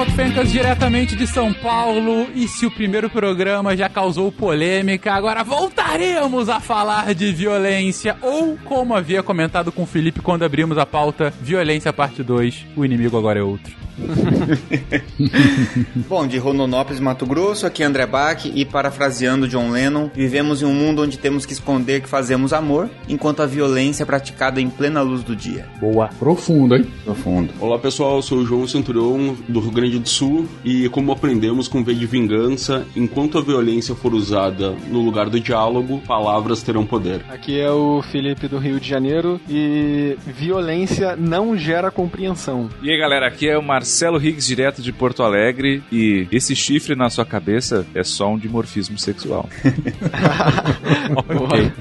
Pipoca Fencas diretamente de São Paulo. E se o primeiro programa já causou polêmica, agora voltaremos a falar de violência. Ou, como havia comentado com o Felipe quando abrimos a pauta, Violência Parte 2, o inimigo agora é outro. Bom, de Rondonópolis, Mato Grosso, aqui é André Bach e parafraseando John Lennon, vivemos em um mundo onde temos que esconder que fazemos amor, enquanto a violência é praticada em plena luz do dia. Boa. Profundo, hein? Profundo. Olá pessoal, eu sou o João Centurião do Rio Grande do Sul e como aprendemos com V de Vingança, enquanto a violência for usada no lugar do diálogo, palavras terão poder. Aqui é o Felipe do Rio de Janeiro e violência não gera compreensão. E aí galera, aqui é o Marcelo Higgs direto de Porto Alegre e esse chifre na sua cabeça é só um dimorfismo sexual. ok.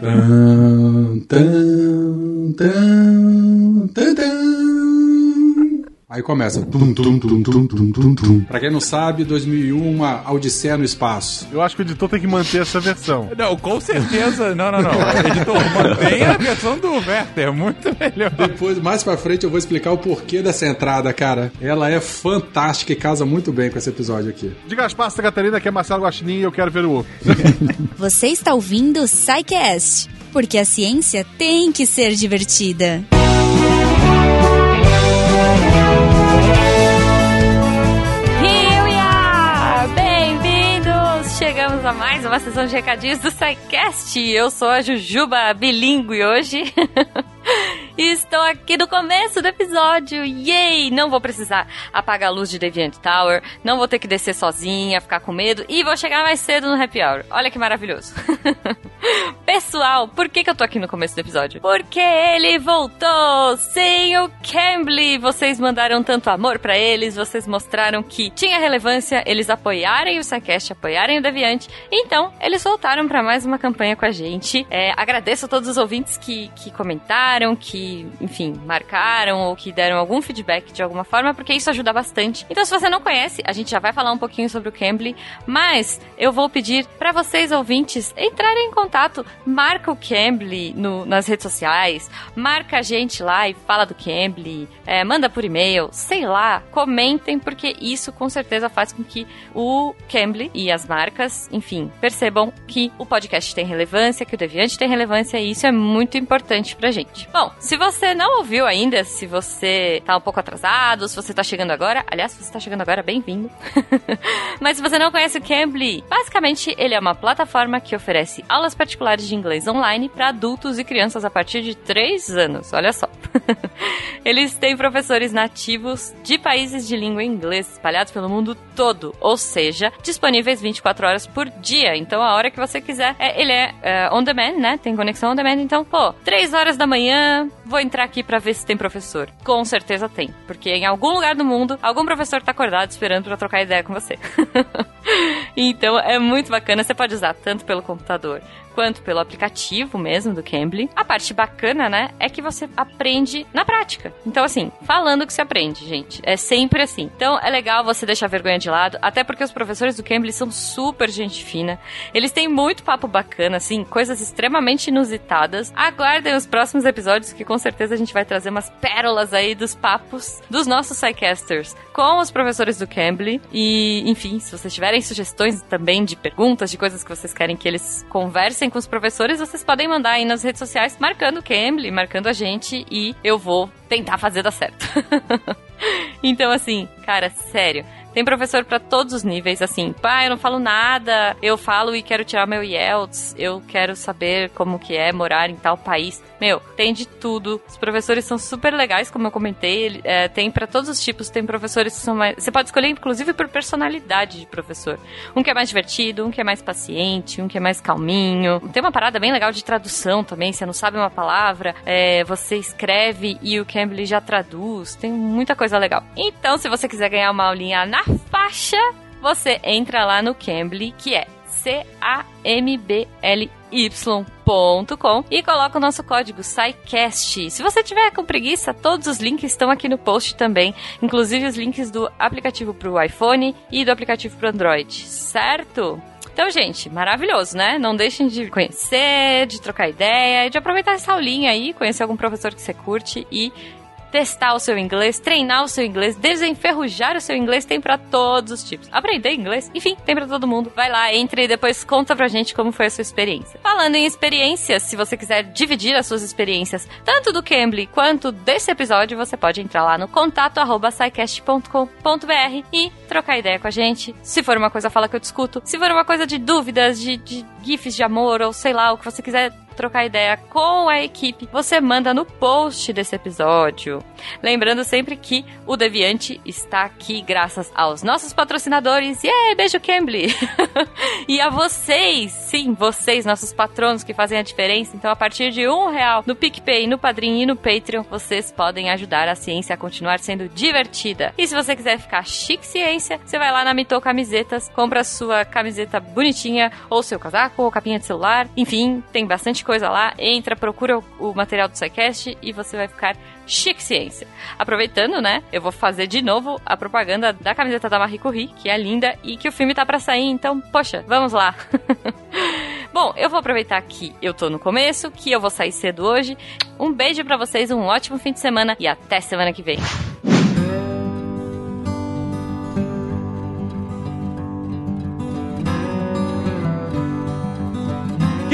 Tan, tan, tan, tan, tan. Aí começa. Tum, tum, tum, tum, tum, tum, tum. Pra quem não sabe, 2001, uma Odisseia no Espaço. Eu acho que o editor tem que manter essa versão. Não, com certeza. Não, não, não. Editor, mantenha a versão do Werther. Muito melhor. Depois, mais pra frente, eu vou explicar o porquê dessa entrada, cara. Ela é fantástica e casa muito bem com esse episódio aqui. Diga as passas, Catarina, que é Marcelo Guaxinim e eu quero ver o outro. Você está ouvindo o SciCast, porque a ciência tem que ser divertida. Here Chegamos a mais uma sessão de recadinhos do SciCast. Eu sou a Jujuba bilíngue hoje. E estou aqui no começo do episódio. Yay! Não vou precisar apagar a luz de Deviant Tower, não vou ter que descer sozinha, ficar com medo e vou chegar mais cedo no Happy Hour. Olha que maravilhoso. Pessoal, por que, que eu tô aqui no começo do episódio? Porque ele voltou! Sim, o Cambly! Vocês mandaram tanto amor pra eles, vocês mostraram que tinha relevância eles apoiarem o Sycast, apoiarem o Deviante. Então, eles voltaram pra mais uma campanha com a gente. É, agradeço a todos os ouvintes que, que comentaram, que enfim, marcaram ou que deram algum feedback de alguma forma, porque isso ajuda bastante. Então, se você não conhece, a gente já vai falar um pouquinho sobre o Cambly, mas eu vou pedir para vocês, ouvintes, entrarem em contato. Marca o Cambly no, nas redes sociais, marca a gente lá e fala do Cambly, é, manda por e-mail, sei lá, comentem, porque isso com certeza faz com que o Cambly e as marcas, enfim, percebam que o podcast tem relevância, que o Deviante tem relevância e isso é muito importante pra gente. Bom, se você não ouviu ainda, se você tá um pouco atrasado, se você tá chegando agora, aliás, se você tá chegando agora, bem-vindo. Mas se você não conhece o Cambly, basicamente ele é uma plataforma que oferece aulas particulares de inglês online para adultos e crianças a partir de 3 anos. Olha só. Eles têm professores nativos de países de língua inglesa espalhados pelo mundo todo, ou seja, disponíveis 24 horas por dia. Então, a hora que você quiser, é, ele é, é on demand, né? Tem conexão on demand. Então, pô, 3 horas da manhã, vou entrar aqui para ver se tem professor. Com certeza tem, porque em algum lugar do mundo, algum professor tá acordado esperando para trocar ideia com você. então, é muito bacana. Você pode usar tanto pelo computador quanto pelo aplicativo mesmo do Cambly. A parte bacana, né, é que você aprende na prática. Então, assim, falando que se aprende, gente. É sempre assim. Então, é legal você deixar a vergonha de lado, até porque os professores do Cambly são super gente fina. Eles têm muito papo bacana, assim, coisas extremamente inusitadas. Aguardem os próximos episódios, que com certeza a gente vai trazer umas pérolas aí dos papos dos nossos Psycasters com os professores do Cambly. E, enfim, se vocês tiverem sugestões também de perguntas, de coisas que vocês querem que eles conversem com os professores, vocês podem mandar aí nas redes sociais, marcando o Cambly, marcando a gente, e eu vou tentar fazer dar certo. então, assim, cara, sério. Tem professor para todos os níveis, assim, pai, eu não falo nada, eu falo e quero tirar meu IELTS, eu quero saber como que é morar em tal país. Meu, tem de tudo. Os professores são super legais, como eu comentei, é, tem para todos os tipos, tem professores que são mais... Você pode escolher, inclusive, por personalidade de professor. Um que é mais divertido, um que é mais paciente, um que é mais calminho. Tem uma parada bem legal de tradução também, você não sabe uma palavra, é, você escreve e o Cambly já traduz, tem muita coisa legal. Então, se você quiser ganhar uma aulinha na faixa, você entra lá no Cambly, que é C-A-M-B-L-Y.com e coloca o nosso código SciCast. Se você tiver com preguiça, todos os links estão aqui no post também, inclusive os links do aplicativo para o iPhone e do aplicativo para o Android, certo? Então, gente, maravilhoso, né? Não deixem de conhecer, de trocar ideia de aproveitar essa aulinha aí, conhecer algum professor que você curte e testar o seu inglês, treinar o seu inglês, desenferrujar o seu inglês, tem para todos os tipos. Aprender inglês, enfim, tem para todo mundo. Vai lá, entre e depois conta pra gente como foi a sua experiência. Falando em experiências, se você quiser dividir as suas experiências, tanto do Cambly quanto desse episódio, você pode entrar lá no contato arroba e trocar ideia com a gente. Se for uma coisa, fala que eu discuto. Se for uma coisa de dúvidas, de, de gifs de amor, ou sei lá, o que você quiser trocar ideia com a equipe, você manda no post desse episódio. Lembrando sempre que o Deviante está aqui graças aos nossos patrocinadores. Yeah, beijo Cambly! e a vocês, sim, vocês, nossos patronos que fazem a diferença. Então, a partir de um real no PicPay, no Padrim e no Patreon, vocês podem ajudar a ciência a continuar sendo divertida. E se você quiser ficar chique ciência, você vai lá na Mito Camisetas, compra sua camiseta bonitinha, ou seu casaco, ou capinha de celular. Enfim, tem bastante coisa lá. Entra, procura o, material do SciCast e você vai ficar chique ciência. Aproveitando, né, eu vou fazer de novo a propaganda da camiseta da Marie Curie, que é linda e que o filme tá para sair, então, poxa, vamos lá. Bom, eu vou aproveitar que eu tô no começo, que eu vou sair cedo hoje. Um beijo para vocês, um ótimo fim de semana e até semana que vem.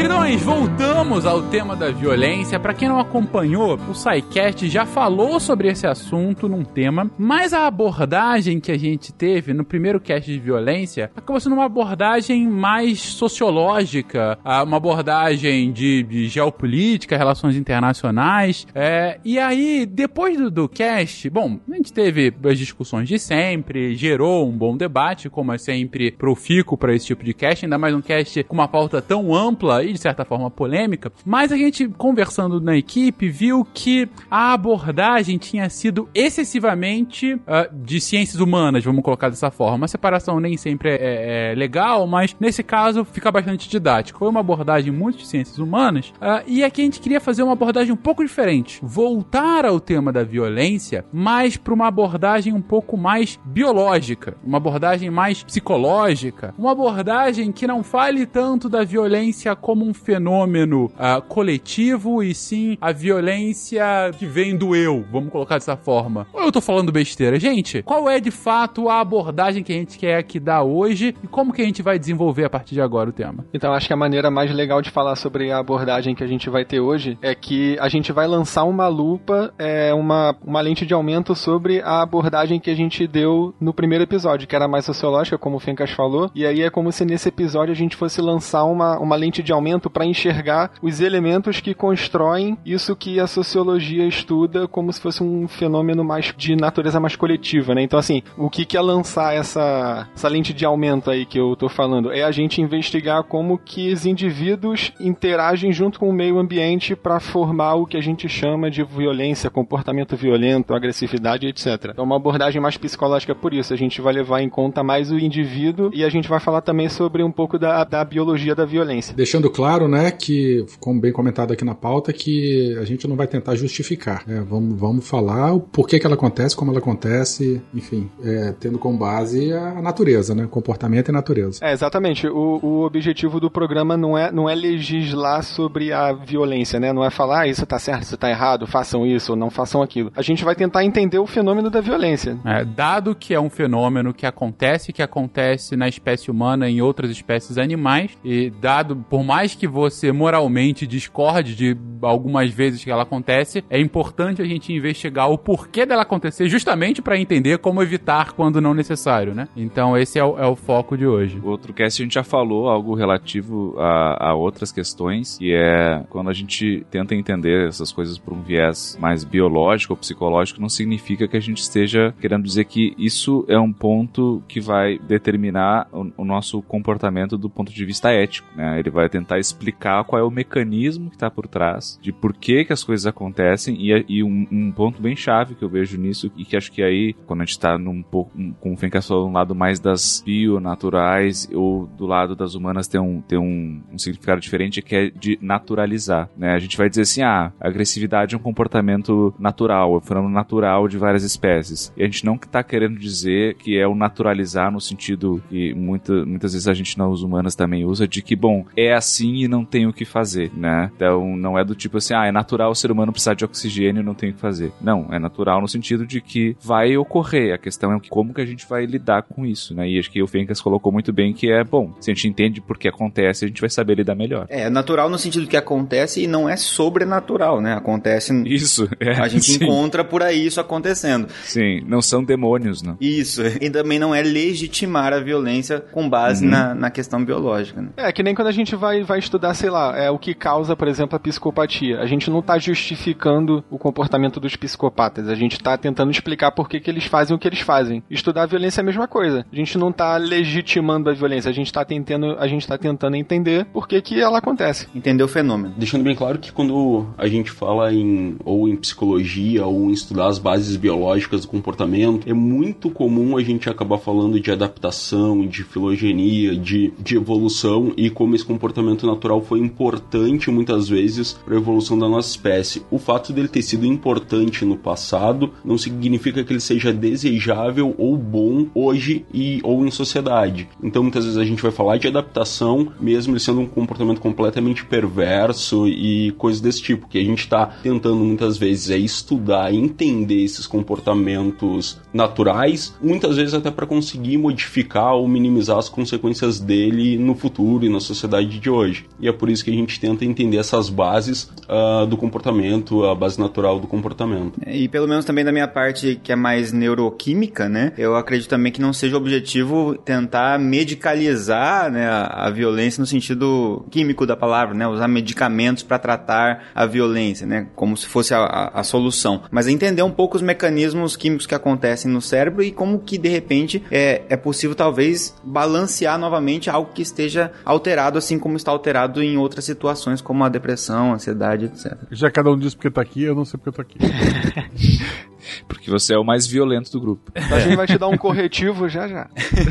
Queridões, voltamos ao tema da violência. Para quem não acompanhou, o SciCast já falou sobre esse assunto num tema, mas a abordagem que a gente teve no primeiro cast de violência acabou sendo uma abordagem mais sociológica, ah, uma abordagem de, de geopolítica, relações internacionais. É, e aí, depois do, do cast, bom, a gente teve as discussões de sempre, gerou um bom debate, como é sempre profico para esse tipo de cast, ainda mais um cast com uma pauta tão ampla de certa forma polêmica, mas a gente conversando na equipe viu que a abordagem tinha sido excessivamente uh, de ciências humanas, vamos colocar dessa forma. A separação nem sempre é, é, é, legal, mas nesse caso fica bastante didático. Foi uma abordagem muito de ciências humanas uh, e aqui a gente queria fazer uma abordagem um pouco diferente, voltar ao tema da violência, mas para uma abordagem um pouco mais biológica, uma abordagem mais psicológica, uma abordagem que não fale tanto da violência como como um fenômeno uh, coletivo e sim a violência que vem do eu, vamos colocar dessa forma. Ou eu tô falando besteira? Gente, qual é de fato a abordagem que a gente quer que dá hoje e como que a gente vai desenvolver a partir de agora o tema? Então, acho que a maneira mais legal de falar sobre a abordagem que a gente vai ter hoje é que a gente vai lançar uma lupa, é, uma, uma lente de aumento sobre a abordagem que a gente deu no primeiro episódio, que era mais sociológica, como o Fencas falou, e aí é como se nesse episódio a gente fosse lançar uma, uma lente de aumento para enxergar os elementos que constroem isso que a sociologia estuda como se fosse um fenômeno mais de natureza mais coletiva, né? Então, assim, o que, que é lançar essa, essa lente de aumento aí que eu tô falando? É a gente investigar como que os indivíduos interagem junto com o meio ambiente para formar o que a gente chama de violência, comportamento violento, agressividade, etc. Então, uma abordagem mais psicológica por isso. A gente vai levar em conta mais o indivíduo e a gente vai falar também sobre um pouco da, da biologia da violência. Deixando claro, né, que, como bem comentado aqui na pauta, que a gente não vai tentar justificar. Né? Vamos, vamos falar o porquê que ela acontece, como ela acontece, enfim, é, tendo como base a natureza, né? Comportamento e natureza. É, exatamente. O, o objetivo do programa não é, não é legislar sobre a violência, né? Não é falar, ah, isso tá certo, isso tá errado, façam isso ou não façam aquilo. A gente vai tentar entender o fenômeno da violência. É, dado que é um fenômeno que acontece, que acontece na espécie humana e em outras espécies animais, e dado, por mais mais que você moralmente discorde de algumas vezes que ela acontece, é importante a gente investigar o porquê dela acontecer, justamente para entender como evitar quando não necessário, né? Então esse é o, é o foco de hoje. Outro cast a gente já falou algo relativo a, a outras questões, e é quando a gente tenta entender essas coisas por um viés mais biológico ou psicológico, não significa que a gente esteja querendo dizer que isso é um ponto que vai determinar o, o nosso comportamento do ponto de vista ético, né? Ele vai tentar tentar explicar qual é o mecanismo que está por trás, de por que, que as coisas acontecem, e, e um, um, ponto bem chave que eu vejo nisso, e que acho que aí, quando a gente está num pouco, um, com o Fencas falou, lado mais das bionaturais, ou do lado das humanas tem um, tem um, um significado diferente, que é de naturalizar, né? A gente vai dizer assim, ah, agressividade é um comportamento natural, é um fenômeno natural de várias espécies. E a gente não está querendo dizer que é o naturalizar no sentido que muita, muitas vezes a gente nas humanas também usa, de que, bom, é assim assim e não tem o que fazer, né? Então não é do tipo assim, ah, é natural o ser humano precisar de oxigênio e não tem o que fazer. Não, é natural no sentido de que vai ocorrer. A questão é como que a gente vai lidar com isso, né? E acho que o Fencas colocou muito bem que é, bom, se a gente entende por que acontece, a gente vai saber lidar melhor. É, natural no sentido que acontece e não é sobrenatural, né? Acontece. Isso, é. A gente sim. encontra por aí isso acontecendo. Sim, não são demônios, não. Isso. E também não é legitimar a violência com base Uhum. na, na questão biológica, né? É, que nem quando a gente vai, vai estudar, sei lá, é o que causa, por exemplo, a psicopatia. A gente não tá justificando o comportamento dos psicopatas. A gente tá tentando explicar por que, que eles fazem o que eles fazem. Estudar a violência é a mesma coisa. A gente não tá legitimando a violência, a gente tá tentando, a gente tá tentando entender por que, que ela acontece. Entender o fenômeno. Deixando bem claro que quando a gente fala em ou em psicologia ou em estudar as bases biológicas do comportamento, é muito comum a gente acabar falando de adaptação, de filogenia, de, de evolução e como esse comportamento natural foi importante muitas vezes para a evolução da nossa espécie. O fato dele ter sido importante no passado não significa que ele seja desejável ou bom hoje e ou em sociedade. Então muitas vezes a gente vai falar de adaptação, mesmo ele sendo um comportamento completamente perverso e coisas desse tipo, que a gente está tentando muitas vezes é estudar, entender esses comportamentos naturais, muitas vezes até para conseguir modificar ou minimizar as consequências dele no futuro e na sociedade de hoje. E é por isso que a gente tenta entender essas bases ah, do comportamento, a base natural do comportamento. E pelo menos também da minha parte, que é mais neuroquímica, né? Eu acredito também que não seja objetivo tentar medicalizar né, a, a violência no sentido químico da palavra, né? Usar medicamentos para tratar a violência, né? Como se fosse a, a, a solução. Mas é entender um pouco os mecanismos químicos que acontecem no cérebro e como que de repente é, é possível talvez balancear novamente algo que esteja alterado, assim como está alterado em outras situações, como a depressão, a ansiedade, etc. Já cada um diz porque tá aqui, eu não sei porque eu tô aqui. Porque você é o mais violento do grupo. A gente vai te dar um corretivo já já.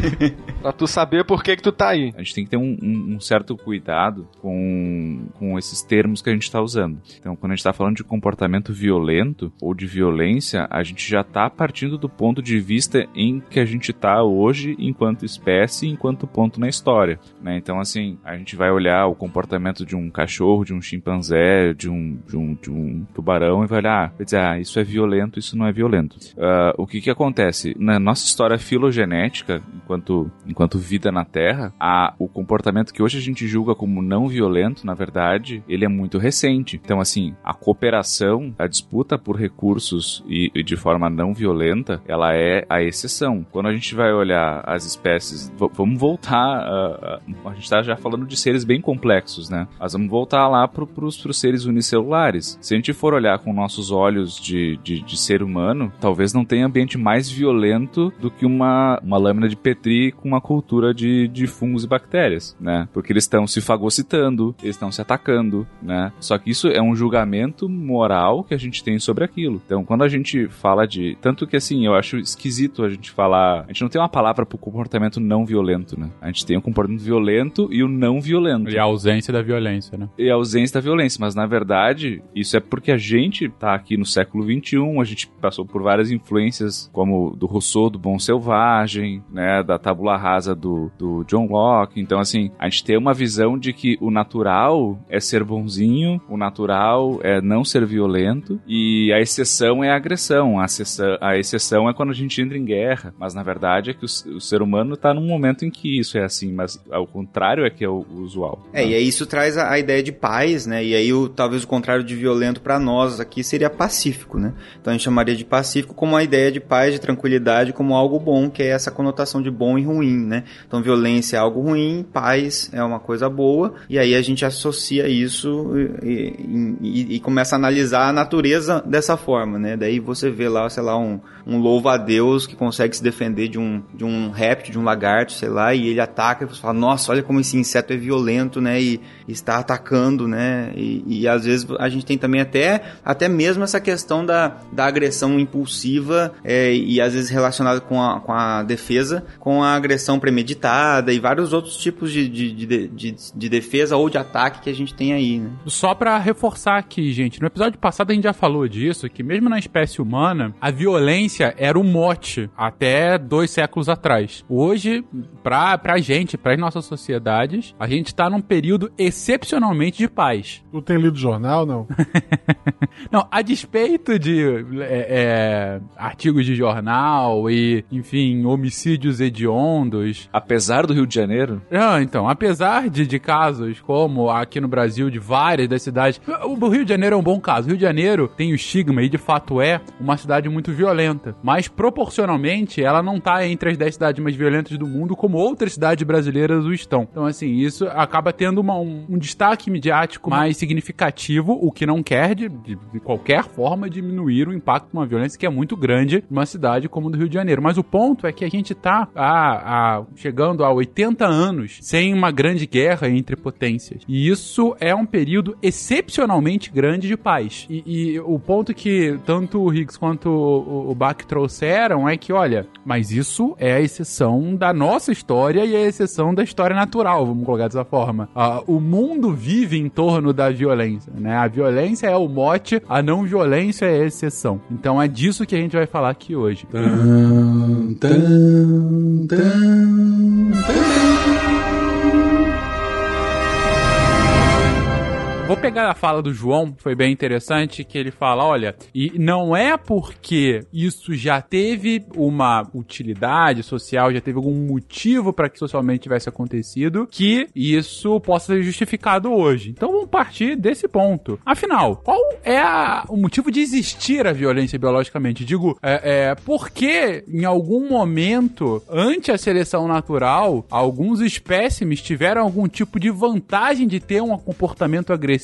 pra tu saber por que que tu tá aí. A gente tem que ter um, um- um certo cuidado com, com esses termos que a gente está usando. Então, quando a gente está falando de comportamento violento ou de violência, a gente já está partindo do ponto de vista em que a gente está hoje enquanto espécie, enquanto ponto na história. né? Então, assim, a gente vai olhar o comportamento de um cachorro, de um chimpanzé, de um, de um, de um tubarão e vai olhar, vai dizer, ah, isso é violento, isso não é violento. Ah, o que que acontece? Na nossa história filogenética, enquanto, enquanto vida na Terra, a, o comportamento que hoje a gente julga como não violento, na verdade, ele é muito recente. Então, assim, a cooperação, a disputa por recursos e, e de forma não violenta, ela é a exceção. Quando a gente vai olhar as espécies, vamos voltar, a, a, a gente está já falando de seres bem complexos, né? Mas vamos voltar lá para os seres unicelulares. Se a gente for olhar com nossos olhos de, de, de ser humano, talvez não tenha ambiente mais violento do que uma, uma lâmina de Petri com uma cultura de, de fungos e bactérias, né? Porque eles estão se fagocitando, eles estão se atacando, né? Só que isso é um julgamento moral que a gente tem sobre aquilo. Então, quando a gente fala de. Tanto que assim, eu acho esquisito a gente falar. A gente não tem uma palavra pro comportamento não violento, né? A gente tem o comportamento violento e o não violento E a ausência da violência, né? e a ausência da violência. Mas na verdade, isso é porque a gente tá aqui no século XXI, a gente passou por várias influências, como do Rousseau, do Bom Selvagem, né, da Tábula Rasa do, do John Locke. Então, assim, a gente tem uma visão de que o natural é ser bonzinho, o natural é não ser violento, e a exceção é a agressão. A exceção, a exceção é quando a gente entra em guerra. Mas na verdade é que o, o ser humano tá num momento em que isso é assim, mas ao contrário é que é o, o usual. É, e aí isso traz a, a ideia de paz, né? E aí o, talvez o contrário de violento pra nós aqui seria pacífico, né? Então a gente chamaria de pacífico como a ideia de paz, de tranquilidade, como algo bom, que é essa conotação de bom e ruim, né? Então violência é algo ruim, paz é uma coisa boa, e aí a gente associa isso e, e- e- começa a analisar a natureza dessa forma, né? Daí você vê lá, sei lá, um, um louvo a Deus que consegue se defender de um, de um réptil, de um lagarto, sei lá, e ele ataca e você fala, nossa, olha como esse inseto é violento, né? E, e está atacando, né? E, e às vezes a gente tem também até, até mesmo essa questão da, da agressão agressão impulsiva é, e às vezes relacionada com a, com a defesa, com a agressão premeditada e vários outros tipos de, de, de, de, de defesa ou de ataque que a gente tem aí, né? Só pra reforçar aqui, gente, no episódio passado a gente já falou disso, que mesmo na espécie humana, a violência era o mote até dois séculos atrás. Hoje, pra, pra gente, para as nossas sociedades, a gente tá num período excepcionalmente de paz. Tu tem lido jornal, não? Não, a despeito de é, é, artigos de jornal e, enfim, homicídios hediondos. Apesar do Rio de Janeiro, Ah, então, apesar de, de casos como aqui no Brasil, de várias das cidades. O Rio de Janeiro é um bom caso. O Rio de Janeiro tem o estigma e de fato é uma cidade muito violenta. Mas proporcionalmente, ela não tá entre as 10 cidades mais violentas do mundo, como outras cidades brasileiras o estão. Então, assim, isso acaba tendo uma- um, um destaque midiático mais significativo, o que não quer, de, de- de qualquer forma, diminuir o impacto uma violência que é muito grande numa cidade como do Rio de Janeiro. Mas o ponto é que a gente tá a, a- chegando a 80 anos sem uma grande guerra entre potências. E isso é um período excepcionalmente grande de paz. E, e o ponto que tanto o Higgs quanto o, o Bach trouxeram é que, olha, mas isso é a exceção da nossa história e a exceção da história natural, vamos colocar dessa forma. Ah, o mundo vive em torno da violência, né? A violência é o mote, a não violência é a exceção. Então é disso que a gente vai falar aqui hoje. Tan, tan, tan, Vou pegar a fala do João, foi bem interessante, que ele fala, olha, e não é porque isso já teve uma utilidade social, já teve algum motivo para que socialmente tivesse acontecido, que isso possa ser justificado hoje. Então vamos partir desse ponto. Afinal, qual é a- o motivo de existir a violência biologicamente? Digo, é, é porque em algum momento, ante a seleção natural, alguns espécimes tiveram algum tipo de vantagem de ter um comportamento agressivo,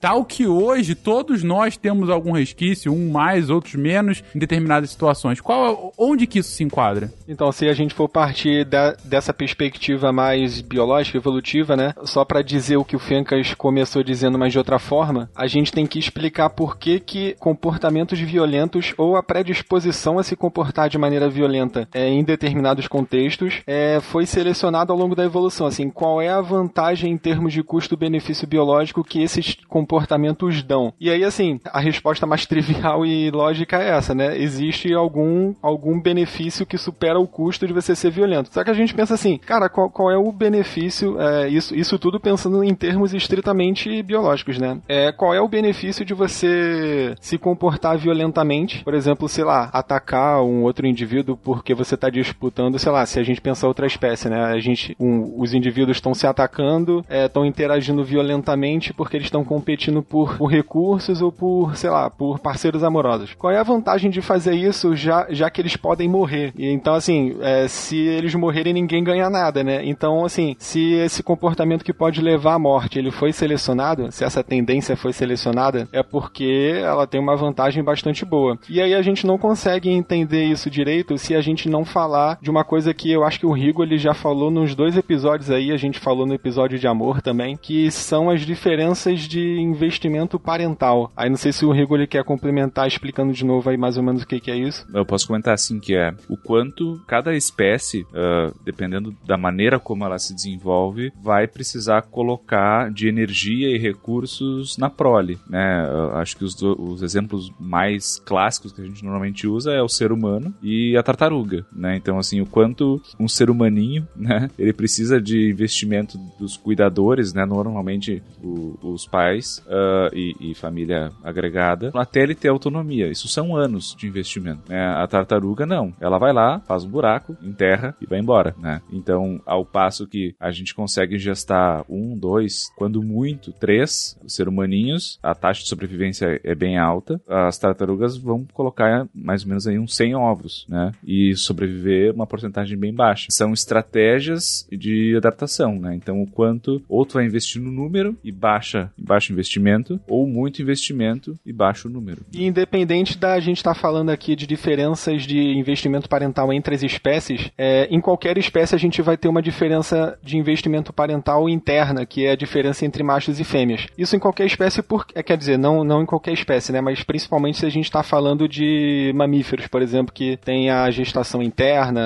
tal que hoje todos nós temos algum resquício, um mais, outros menos, em determinadas situações. Qual, onde que isso se enquadra? Então, se a gente for partir da- dessa perspectiva mais biológica, evolutiva, né? Só pra dizer o que o Fencas começou dizendo, mas de outra forma, a gente tem que explicar por que, que comportamentos violentos ou a predisposição a se comportar de maneira violenta é, em determinados contextos é, foi selecionado ao longo da evolução. Assim, qual é a vantagem em termos de custo-benefício biológico que esses comportamentos dão? E aí, assim, a resposta mais trivial e lógica é essa, né? Existe algum, algum benefício que supera o custo de você ser violento. Só que a gente pensa assim, cara, qual, qual é o benefício? é, isso, isso tudo pensando em termos estritamente biológicos, né? É, qual é o benefício de você se comportar violentamente? Por exemplo, sei lá, atacar um outro indivíduo porque você está disputando, sei lá, se a gente pensar outra espécie, né? A gente, um- os indivíduos estão se atacando, estão interagindo violentamente porque eles estão competindo por, por recursos ou por, sei lá, por parceiros amorosos. Qual é a vantagem de fazer isso já, já que eles podem morrer? E então, assim, é, se eles morrerem, ninguém ganha nada, né? Então, assim, se esse comportamento que pode levar à morte, ele foi selecionado, se essa tendência foi selecionada, é porque ela tem uma vantagem bastante boa. E aí a gente não consegue entender isso direito se a gente não falar de uma coisa que eu acho que o Rigo ele já falou nos dois episódios aí, a gente falou no episódio de amor também, que são as diferenças de investimento parental. Aí não sei se o Rigo ele quer complementar explicando de novo aí mais ou menos o que, que é isso. Eu posso comentar assim que é o quanto cada espécie, ah, dependendo da maneira como ela se desenvolve, vai precisar colocar de energia e recursos na prole, né? Acho que os, do- os exemplos mais clássicos que a gente normalmente usa é o ser humano e a tartaruga, né? Então assim, o quanto um ser humaninho, né? Ele precisa de investimento dos cuidadores, né? Normalmente o- os pais ah, e, e família agregada, até ele ter autonomia. Isso são anos de investimento. Né? A tartaruga não. Ela vai lá, faz um buraco, enterra e vai embora. Né? Então, ao passo que a gente consegue gestar um, dois, quando muito, três ser humaninhos, a taxa de sobrevivência é bem alta. As tartarugas vão colocar mais ou menos aí uns 100 ovos, né? E sobreviver uma porcentagem bem baixa. São estratégias de adaptação, né? Então, o quanto ou tu vai investir no número e baixa baixo investimento, ou muito investimento e baixo número. E independente da gente estar tá falando aqui de diferenças de investimento parental entre as espécies, é, em qualquer espécie a gente vai ter uma diferença de investimento parental interna, que é a diferença entre machos e fêmeas. Isso em qualquer espécie, por, é, quer dizer, não, não em qualquer espécie, né? Mas principalmente se a gente está falando de mamíferos, por exemplo, que tem a gestação interna,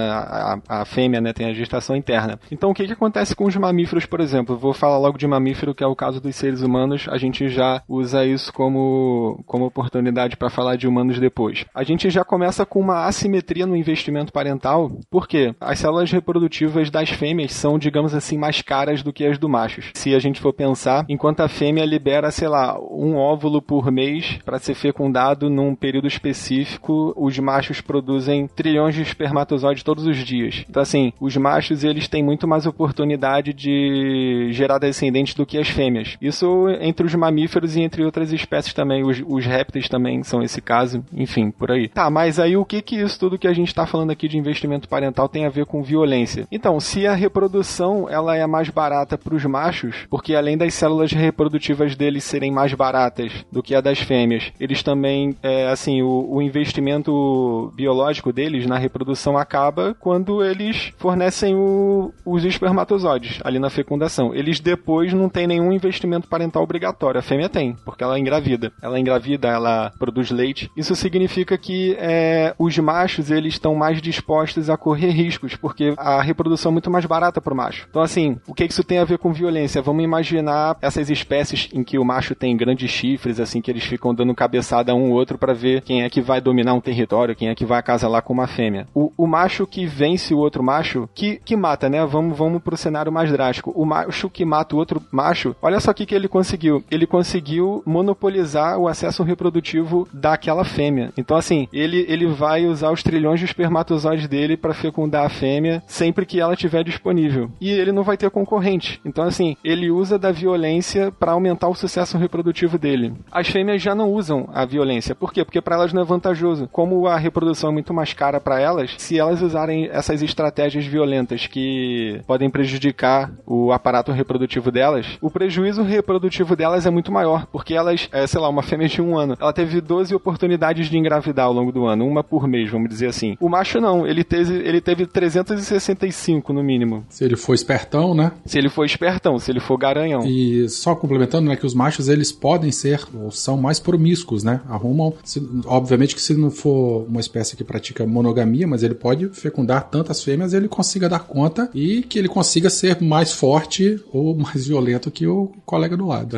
a, a fêmea né, tem a gestação interna. Então o que, que acontece com os mamíferos, por exemplo? Vou falar logo de mamífero, que é o caso dos seres humanos, a gente já usa isso como, como oportunidade para falar de humanos depois. A gente já começa com uma assimetria no investimento parental, porque as células reprodutivas das fêmeas são, digamos assim, mais caras do que as do machos. Se a gente for pensar, enquanto a fêmea libera, sei lá, um óvulo por mês para ser fecundado num período específico, os machos produzem trilhões de espermatozoides todos os dias. Então, assim, os machos eles têm muito mais oportunidade de gerar descendentes do que as fêmeas. Isso entre os mamíferos e entre outras espécies também. Os, os répteis também são esse caso. Enfim, por aí. Tá, mas aí o que que isso tudo que a gente está falando aqui de investimento parental tem a ver com violência? Então, se a reprodução ela é mais barata para os machos, porque além das células reprodutivas deles serem mais baratas do que a das fêmeas, eles também, é, assim, o, o investimento biológico deles na reprodução acaba quando eles fornecem o, os espermatozoides ali na fecundação. Eles depois não têm nenhum investimento parental obrigatório. A fêmea tem, porque ela é engravida. Ela é engravida, ela produz leite. Isso significa que é, os machos eles estão mais dispostos a correr riscos, porque a reprodução é muito mais barata para o macho. Então, assim, o que isso tem a ver com violência? Vamos imaginar essas espécies em que o macho tem grandes chifres, assim, que eles ficam dando cabeçada um outro para ver quem é que vai dominar um território, quem é que vai acasalar com uma fêmea. O, o macho que vence o outro macho, que, que mata, né? Vamos, vamos pro cenário mais drástico. O macho que mata o outro macho, olha só o que, que ele conseguiu. Ele conseguiu monopolizar o acesso reprodutivo daquela fêmea. Então, assim, ele, ele vai usar os trilhões de espermatozoides dele para fecundar a fêmea sempre que ela estiver disponível. E ele não vai ter concorrente. Então, assim, ele usa da violência para aumentar o sucesso reprodutivo dele. As fêmeas já não usam a violência. Por quê? Porque para elas não é vantajoso. Como a reprodução é muito mais cara para elas, se elas usarem essas estratégias violentas que podem prejudicar o aparato reprodutivo delas, o prejuízo reprodutivo delas é muito maior, porque elas, é, sei lá, uma fêmea de um ano, ela teve 12 oportunidades de engravidar ao longo do ano, uma por mês, vamos dizer assim. O macho não, ele teve, ele teve 365 no mínimo. Se ele for espertão, né? Se ele for espertão, se ele for garanhão. E só complementando, né, que os machos eles podem ser ou são mais promíscuos, né? Arrumam, se, obviamente que se não for uma espécie que pratica monogamia, mas ele pode fecundar tantas fêmeas, ele consiga dar conta e que ele consiga ser mais forte ou mais violento que o colega do lado.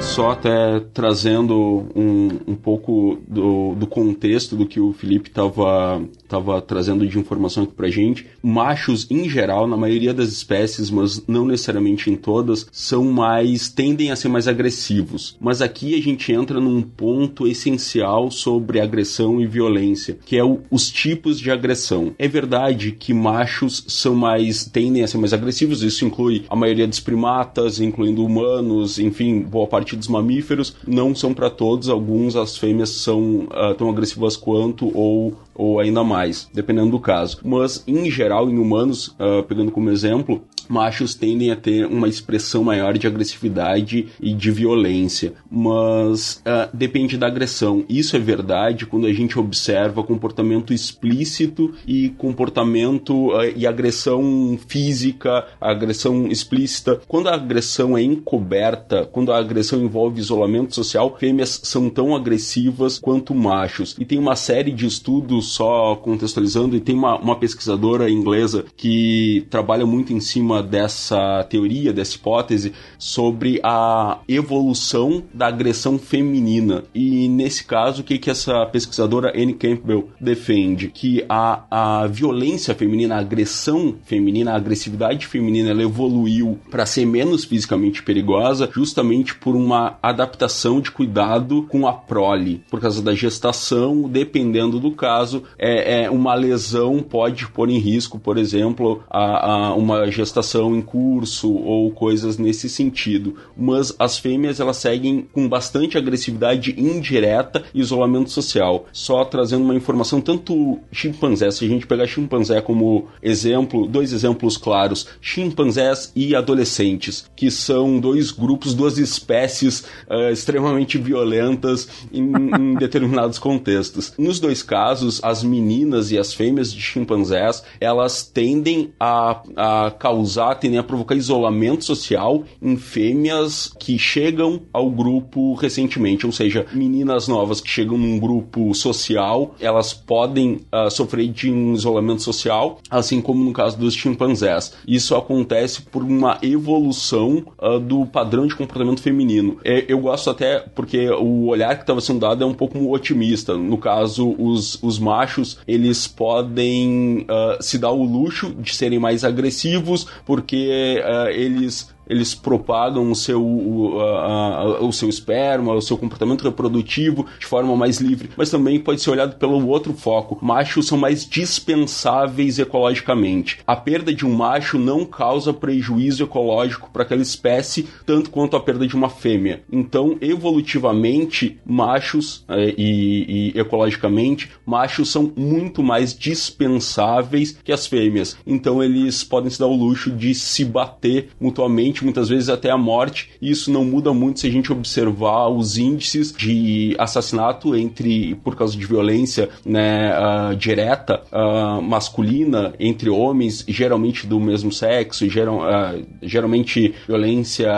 Só até trazendo um, um pouco do, do contexto do que o Felipe estava tava trazendo de informação aqui pra gente. Machos, em geral, na maioria das espécies, mas não necessariamente em todas, são mais. tendem a ser mais agressivos. Mas aqui a gente entra num ponto essencial sobre agressão e violência, que é o, os tipos de agressão. É verdade que machos são mais. tendem a ser mais agressivos, isso inclui a maioria dos primatas, incluindo humanos, enfim, boa parte dos mamíferos. Não são para todos, alguns as fêmeas são uh, tão agressivas quanto ou ou ainda mais, dependendo do caso. Mas, em geral, em humanos, uh, pegando como exemplo, machos tendem a ter uma expressão maior de agressividade e de violência, mas uh, depende da agressão. Isso é verdade quando a gente observa comportamento explícito e comportamento uh, e agressão física, agressão explícita. Quando a agressão é encoberta, quando a agressão envolve isolamento social, fêmeas são tão agressivas quanto machos. E tem uma série de estudos só contextualizando, e tem uma, uma pesquisadora inglesa que trabalha muito em cima dessa teoria, dessa hipótese, sobre a evolução da agressão feminina. E nesse caso, o que, que essa pesquisadora Anne Campbell defende? Que a, a violência feminina, a agressão feminina, a agressividade feminina, ela evoluiu para ser menos fisicamente perigosa, justamente por uma adaptação de cuidado com a prole, por causa da gestação, dependendo do caso, é, é uma lesão pode pôr em risco, por exemplo, a, a uma gestação em curso ou coisas nesse sentido. Mas as fêmeas elas seguem com bastante agressividade indireta e isolamento social. Só trazendo uma informação, tanto chimpanzé, se a gente pegar chimpanzé como exemplo, dois exemplos claros, chimpanzés e adolescentes, que são dois grupos, duas espécies uh, extremamente violentas em, em determinados contextos. Nos dois casos, as meninas e as fêmeas de chimpanzés, elas tendem a, a causar, tendem a provocar isolamento social em fêmeas que chegam ao grupo recentemente, ou seja, meninas novas que chegam num grupo social, elas podem uh, sofrer de um isolamento social, assim como no caso dos chimpanzés. Isso acontece por uma evolução uh, do padrão de comportamento feminino. É, eu gosto até porque o olhar que estava sendo dado é um pouco otimista. No caso, os, os machos, eles podem uh, se dar o luxo de serem mais agressivos porque eles eles propagam o seu, o, a, a, o seu esperma, o seu comportamento reprodutivo de forma mais livre, mas também pode ser olhado pelo outro foco. Machos são mais dispensáveis ecologicamente. A perda de um macho não causa prejuízo ecológico para aquela espécie, tanto quanto a perda de uma fêmea. Então, evolutivamente, machos é, e, e ecologicamente, machos são muito mais dispensáveis que as fêmeas. Então, eles podem se dar o luxo de se bater mutuamente muitas vezes até a morte, e isso não muda muito se a gente observar os índices de assassinato entre por causa de violência né, uh, direta uh, masculina entre homens, geralmente do mesmo sexo, geral, uh, geralmente violência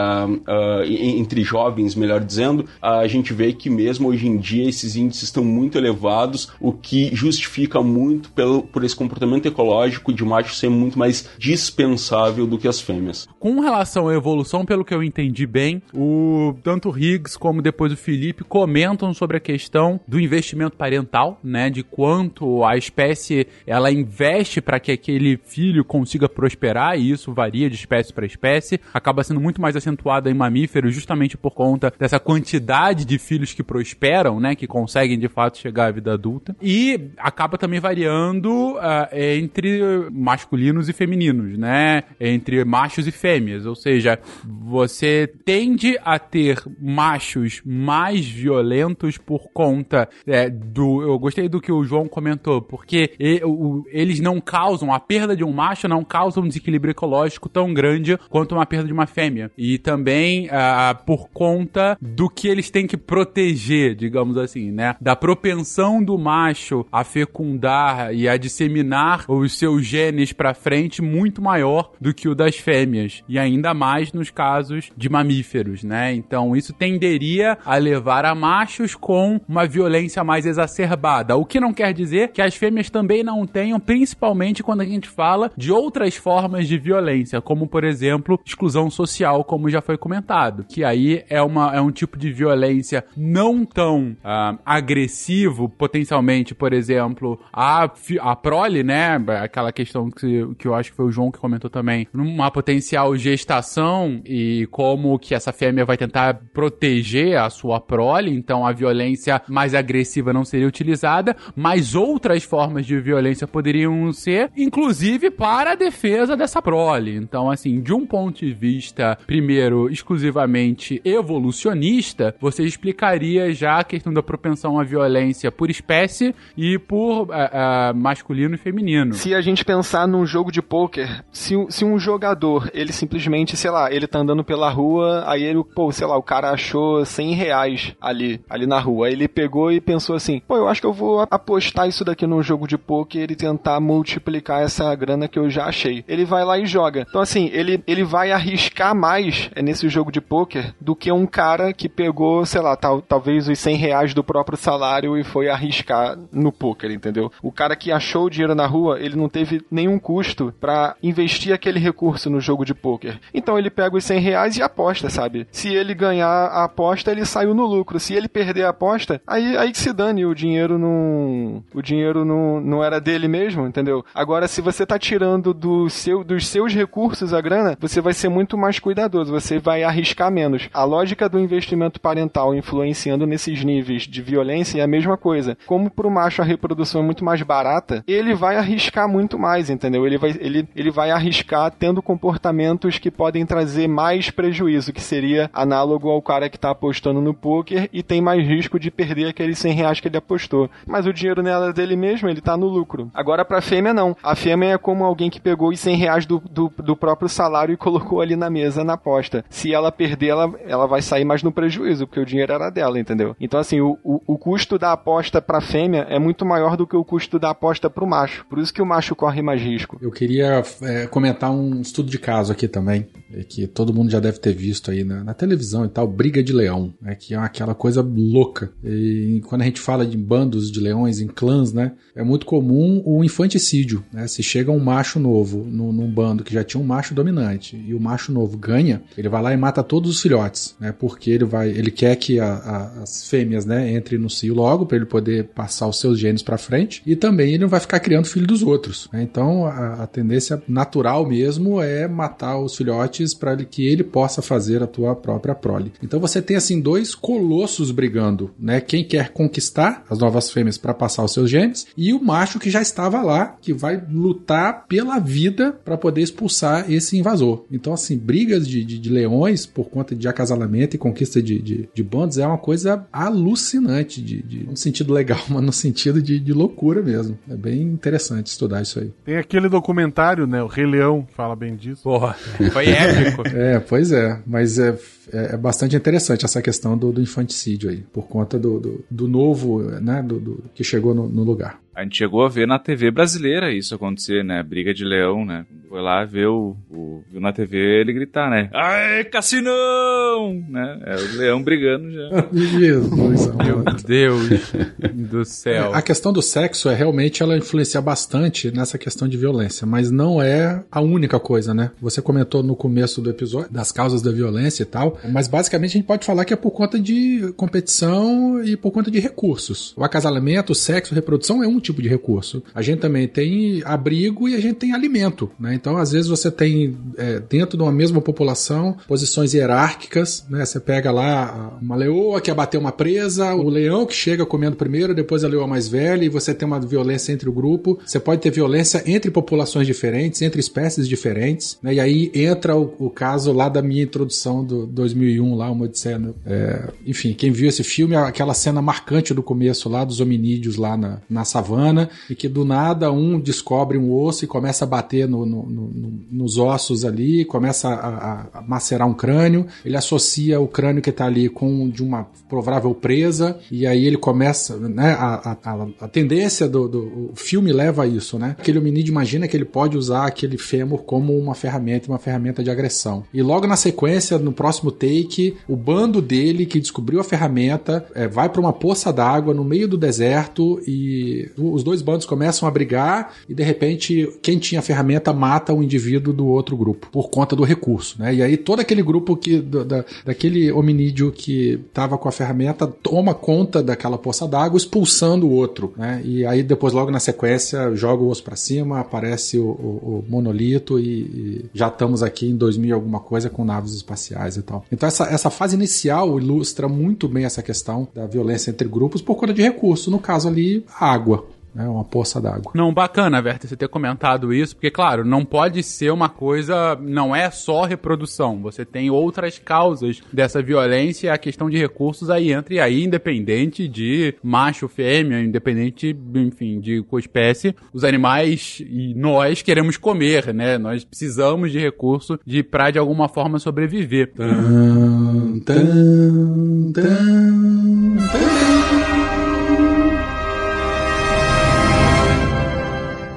entre jovens, melhor dizendo, a gente vê que mesmo hoje em dia esses índices estão muito elevados, o que justifica muito pelo, por esse comportamento ecológico de macho ser muito mais dispensável do que as fêmeas. Com relação evolução, pelo que eu entendi bem, o tanto o Higgs como depois o Felipe comentam sobre a questão do investimento parental, né, de quanto a espécie ela investe para que aquele filho consiga prosperar e isso varia de espécie para espécie, acaba sendo muito mais acentuado em mamíferos justamente por conta dessa quantidade de filhos que prosperam, né, que conseguem de fato chegar à vida adulta. E acaba também variando uh, entre masculinos e femininos, né, entre machos e fêmeas, ou seja seja, você tende a ter machos mais violentos por conta é, do. Eu gostei do que o João comentou, porque eles não causam, a perda de um macho não causa um desequilíbrio ecológico tão grande quanto uma perda de uma fêmea. E também ah, por conta do que eles têm que proteger, digamos assim, né? Da propensão do macho a fecundar e a disseminar os seus genes para frente muito maior do que o das fêmeas. E ainda mais mais nos casos de mamíferos, né? Então isso tenderia a levar a machos com uma violência mais exacerbada. O que não quer dizer que as fêmeas também não tenham, principalmente quando a gente fala de outras formas de violência, como por exemplo exclusão social, como já foi comentado, que aí é, uma, é um tipo de violência não tão uh, agressivo, potencialmente, por exemplo, a, a prole, né? Aquela questão que, que eu acho que foi o João que comentou também, uma potencial gestação e como que essa fêmea vai tentar proteger a sua prole, então a violência mais agressiva não seria utilizada, mas outras formas de violência poderiam ser, inclusive para a defesa dessa prole. Então, assim, de um ponto de vista, primeiro, exclusivamente evolucionista, você explicaria já a questão da propensão à violência por espécie e por uh, uh, masculino e feminino. Se a gente pensar num jogo de pôquer, se, se um jogador, ele simplesmente se sei lá, ele tá andando pela rua, aí ele, pô, sei lá, o cara achou 100 reais ali, ali na rua. Aí ele pegou e pensou assim, pô, eu acho que eu vou apostar isso daqui num jogo de poker e tentar multiplicar essa grana que eu já achei. Ele vai lá e joga. Então, assim, ele, ele vai arriscar mais nesse jogo de poker do que um cara que pegou, sei lá, tal, talvez os 100 reais do próprio salário e foi arriscar no poker, entendeu? O cara que achou o dinheiro na rua, ele não teve nenhum custo para investir aquele recurso no jogo de poker. Então Então ele pega os 100 reais e aposta, sabe? Se ele ganhar a aposta, ele saiu no lucro. Se ele perder a aposta, aí, aí que se dane, o dinheiro não. O dinheiro não, não era dele mesmo, entendeu? Agora, se você tá tirando do seu, dos seus recursos a grana, você vai ser muito mais cuidadoso, você vai arriscar menos. A lógica do investimento parental influenciando nesses níveis de violência é a mesma coisa. Como pro macho a reprodução é muito mais barata, ele vai arriscar muito mais, entendeu? Ele vai, ele, ele vai arriscar tendo comportamentos que podem trazer mais prejuízo, que seria análogo ao cara que tá apostando no poker e tem mais risco de perder aqueles 100 reais que ele apostou. Mas o dinheiro nela é dele mesmo, ele tá no lucro. Agora pra fêmea não. A fêmea é como alguém que pegou os 100 reais do, do, do próprio salário e colocou ali na mesa na aposta. Se ela perder, ela, ela vai sair mais no prejuízo, porque o dinheiro era dela, entendeu? Então assim, o, o, o custo da aposta pra fêmea é muito maior do que o custo da aposta pro macho. Por isso que o macho corre mais risco. Eu queria é, comentar um estudo de caso aqui também, é, que todo mundo já deve ter visto aí na, na televisão e tal, briga de leão, né, que é aquela coisa louca. E quando a gente fala de bandos de leões, em clãs, né, é muito comum o infanticídio, né, se chega um macho novo no, num bando que já tinha um macho dominante e o macho novo ganha, ele vai lá e mata todos os filhotes, né, porque ele vai, ele quer que a, a, as fêmeas, né, entrem no cio logo para ele poder passar os seus genes para frente e também ele não vai ficar criando filho dos outros. Né, então a, a tendência natural mesmo é matar os filhotes para que ele possa fazer a tua própria prole. Então você tem assim dois colossos brigando, né? Quem quer conquistar as novas fêmeas para passar os seus genes e o macho que já estava lá, que vai lutar pela vida para poder expulsar esse invasor. Então assim, brigas de, de, de, leões por conta de acasalamento e conquista de, de, de bandos é uma coisa alucinante, de, de, no sentido legal, mas no sentido de, de loucura mesmo. É bem interessante estudar isso aí. Tem aquele documentário, né? O Rei Leão, que fala bem disso. Porra, foi é, pois é. Mas é, é, é, bastante interessante essa questão do, do infanticídio aí, por conta do, do, do novo, né, do, do, que chegou no, no lugar. A gente chegou a ver na TV brasileira isso acontecer, né? Briga de leão, né? Foi lá ver o, o viu na TV ele gritar, né? Aê, cassinão! Né? É o leão brigando já. Jesus, meu Deus do céu. A questão do sexo é realmente ela influencia bastante nessa questão de violência, mas não é a única coisa, né? Você comentou no começo do episódio das causas da violência e tal, mas basicamente a gente pode falar que é por conta de competição e por conta de recursos. O acasalamento, o sexo, a reprodução é um tipo de recurso. A gente também tem abrigo e a gente tem alimento, né? Então, às vezes você tem é, dentro de uma mesma população posições hierárquicas, né? Você pega lá uma leoa que abateu uma presa, o leão que chega comendo primeiro, depois a leoa mais velha e você tem uma violência entre o grupo. Você pode ter violência entre populações diferentes, entre espécies diferentes, né? E aí entra o, o caso lá da minha introdução do 2001 lá, uma odisseia. Né? É, enfim, quem viu esse filme, aquela cena marcante do começo lá dos hominídeos lá na, na savana savana e que do nada um descobre um osso e começa a bater no, no, no, nos ossos ali, começa a, a, macerar um crânio. Ele associa o crânio que está ali com de uma provável presa e aí ele começa, né? A, a, a tendência do, do filme leva a isso, né? Aquele hominídeo imagina que ele pode usar aquele fêmur como uma ferramenta, uma ferramenta de agressão. E logo na sequência, no próximo take, o bando dele que descobriu a ferramenta é, vai para uma poça d'água no meio do deserto e os dois bandos começam a brigar e de repente quem tinha a ferramenta mata o indivíduo do outro grupo por conta do recurso, né? E aí todo aquele grupo que da, daquele hominídeo que estava com a ferramenta toma conta daquela poça d'água expulsando o outro, né? E aí depois logo na sequência joga o osso para cima, aparece o, o, o monolito e, e, já estamos aqui em 2000 alguma coisa com naves espaciais e tal. Então essa, essa fase inicial ilustra muito bem essa questão da violência entre grupos por conta de recurso, no caso ali água né? Uma poça d'água. Não, bacana, Verta, você ter comentado isso, porque, claro, não pode ser uma coisa, não é só reprodução. Você tem outras causas dessa violência, a questão de recursos aí entra, e aí, independente de macho, fêmea, independente, enfim, de espécie, os animais e nós queremos comer, né? Nós precisamos de recurso de pra de alguma forma sobreviver. Tum, tum, tum,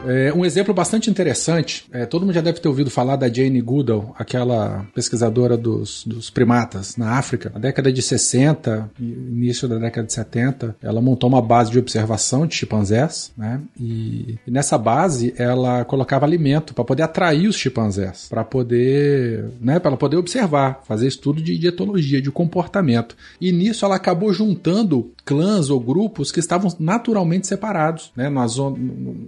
É, um exemplo bastante interessante, é, todo mundo já deve ter ouvido falar da Jane Goodall, aquela pesquisadora dos, dos primatas na África. Na década de 60, início da década de 70, ela montou uma base de observação de chimpanzés, né? E, e nessa base ela colocava alimento para poder atrair os chimpanzés, para poder, né, para poder observar, fazer estudo de dietologia, de comportamento. E nisso ela acabou juntando clãs ou grupos que estavam naturalmente separados, né? Na zona,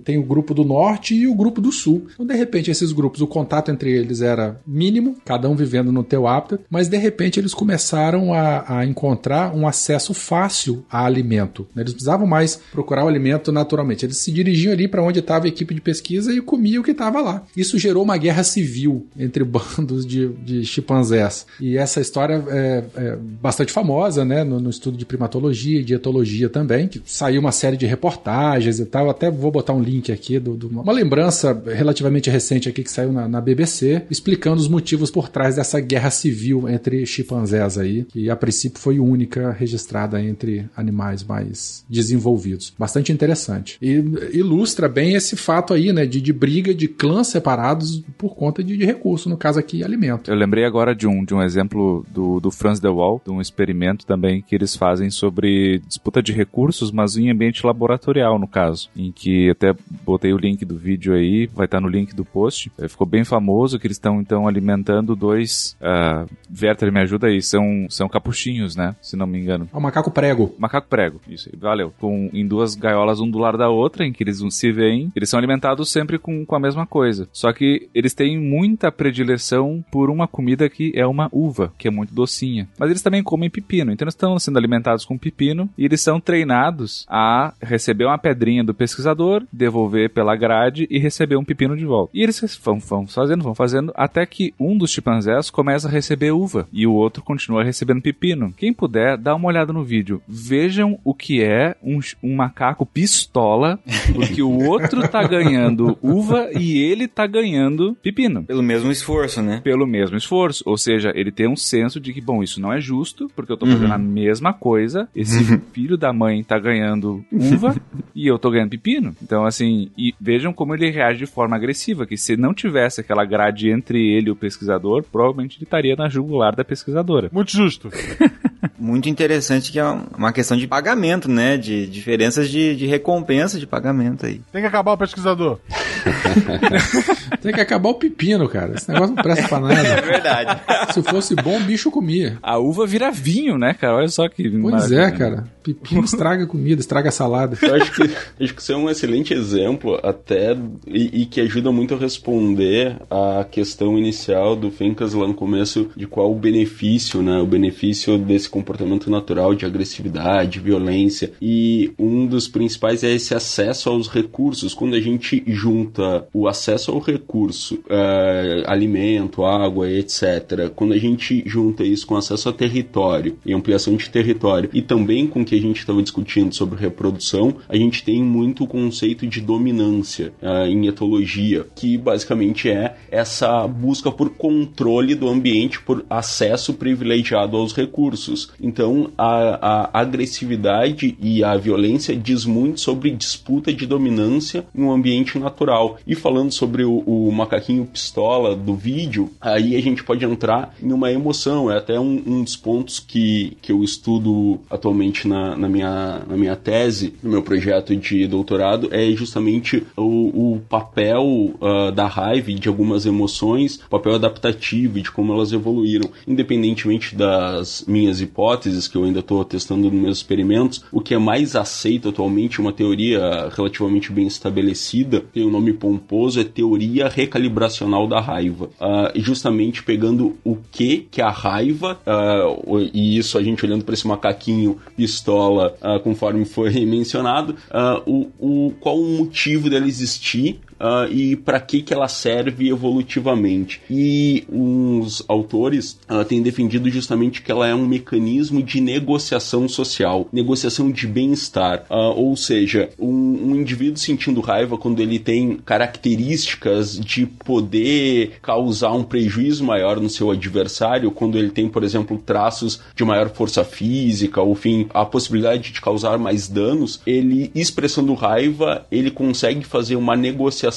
tem o grupo do norte e o grupo do sul. Então, de repente, esses grupos, o contato entre eles era mínimo, cada um vivendo no teu hábitat, mas de repente eles começaram a, a encontrar um acesso fácil a alimento. né? Eles precisavam mais procurar o alimento naturalmente. Eles se dirigiam ali para onde estava a equipe de pesquisa e comiam o que estava lá. Isso gerou uma guerra civil entre bandos de, de chimpanzés. E essa história é, é bastante famosa, né? No, no estudo de primatologia e dietologia também, que saiu uma série de reportagens e tal. Até vou botar um link aqui, do, uma lembrança relativamente recente aqui que saiu na, na, BBC, explicando os motivos por trás dessa guerra civil entre chimpanzés aí, que a princípio foi única registrada entre animais mais desenvolvidos. Bastante interessante. E ilustra bem esse fato aí, né, de, de briga de clãs separados por conta de, de recurso, no caso aqui, alimento. Eu lembrei agora de um, de um exemplo do, do Franz de Waal, de um experimento também que eles fazem sobre disputa de recursos, mas em ambiente laboratorial, no caso, em que até botei o link do vídeo aí, vai estar no link do post. É, ficou bem famoso que eles estão então alimentando dois. Uh, Werther, me ajuda aí, são, são capuchinhos, né? Se não me engano. É o macaco prego. Macaco prego, isso aí, valeu. Com, em duas gaiolas, um do lado da outra, em que eles se veem. Eles são alimentados sempre com, com a mesma coisa. Só que eles têm muita predileção por uma comida que é uma uva, que é muito docinha. Mas eles também comem pepino, então eles estão sendo alimentados com pepino e eles são treinados a receber uma pedrinha do pesquisador, devolver pela grade e receber um pepino de volta. E eles vão, vão fazendo, vão fazendo, até que um dos chimpanzés começa a receber uva e o outro continua recebendo pepino. Quem puder, dá uma olhada no vídeo. Vejam o que é um, um macaco pistola, porque o outro tá ganhando uva e ele tá ganhando pepino. Pelo mesmo esforço, né? Pelo mesmo esforço. Ou seja, ele tem um senso de que, bom, isso não é justo, porque eu tô fazendo uhum. a mesma coisa, esse filho da mãe tá ganhando uva e eu tô ganhando pepino. Então, assim, e vejam como ele reage de forma agressiva, que se não tivesse aquela grade entre ele e o pesquisador, provavelmente ele estaria na jugular da pesquisadora. Muito justo. Muito interessante que é uma questão de pagamento, né? De diferenças de, de recompensa de pagamento aí. Tem que acabar o pesquisador. Tem que acabar o pepino, cara. Esse negócio não presta pra nada. É verdade. Se fosse bom, o bicho comia. A uva vira vinho, né, cara? Olha só que. Pois é, cara. Pepino estraga comida, estraga salada. Eu acho que, acho que isso é um excelente exemplo, até, e, e, que ajuda muito a responder a questão inicial do Fencas lá no começo, de qual o benefício, né? O benefício desse comportamento natural de agressividade, violência. E um dos principais é esse acesso aos recursos. Quando a gente junta o acesso ao recurso, uh, alimento, água, etc., quando a gente junta isso com acesso a território e ampliação de território, e também com que a gente estava discutindo sobre reprodução, a gente tem muito o conceito de dominância uh, em etologia, que basicamente é essa busca por controle do ambiente, por acesso privilegiado aos recursos. Então, a, a agressividade e a violência diz muito sobre disputa de dominância em um ambiente natural. E falando sobre o, o macaquinho pistola do vídeo, aí a gente pode entrar em uma emoção. É até um, um dos pontos que, que eu estudo atualmente na na, minha, na minha tese, no meu projeto de doutorado, é justamente o, o papel uh, da raiva e de algumas emoções, o papel adaptativo e de como elas evoluíram. Independentemente das minhas hipóteses, que eu ainda estou testando nos meus experimentos, o que é mais aceito atualmente, uma teoria relativamente bem estabelecida, tem um nome pomposo, é teoria recalibracional da raiva. Uh, justamente pegando o que que a raiva, uh, e isso a gente olhando para esse macaquinho pistola, pistola, uh, conforme foi mencionado, uh, o, o, qual o motivo dela existir uh, e para que, que ela serve evolutivamente. E os autores uh, têm defendido justamente que ela é um mecanismo de negociação social, negociação de bem-estar. Uh, ou seja, um, um, indivíduo sentindo raiva quando ele tem características de poder causar um prejuízo maior no seu adversário, quando ele tem, por exemplo, traços de maior força física, ou enfim, a possibilidade de causar mais danos, ele expressando raiva, ele consegue fazer uma negociação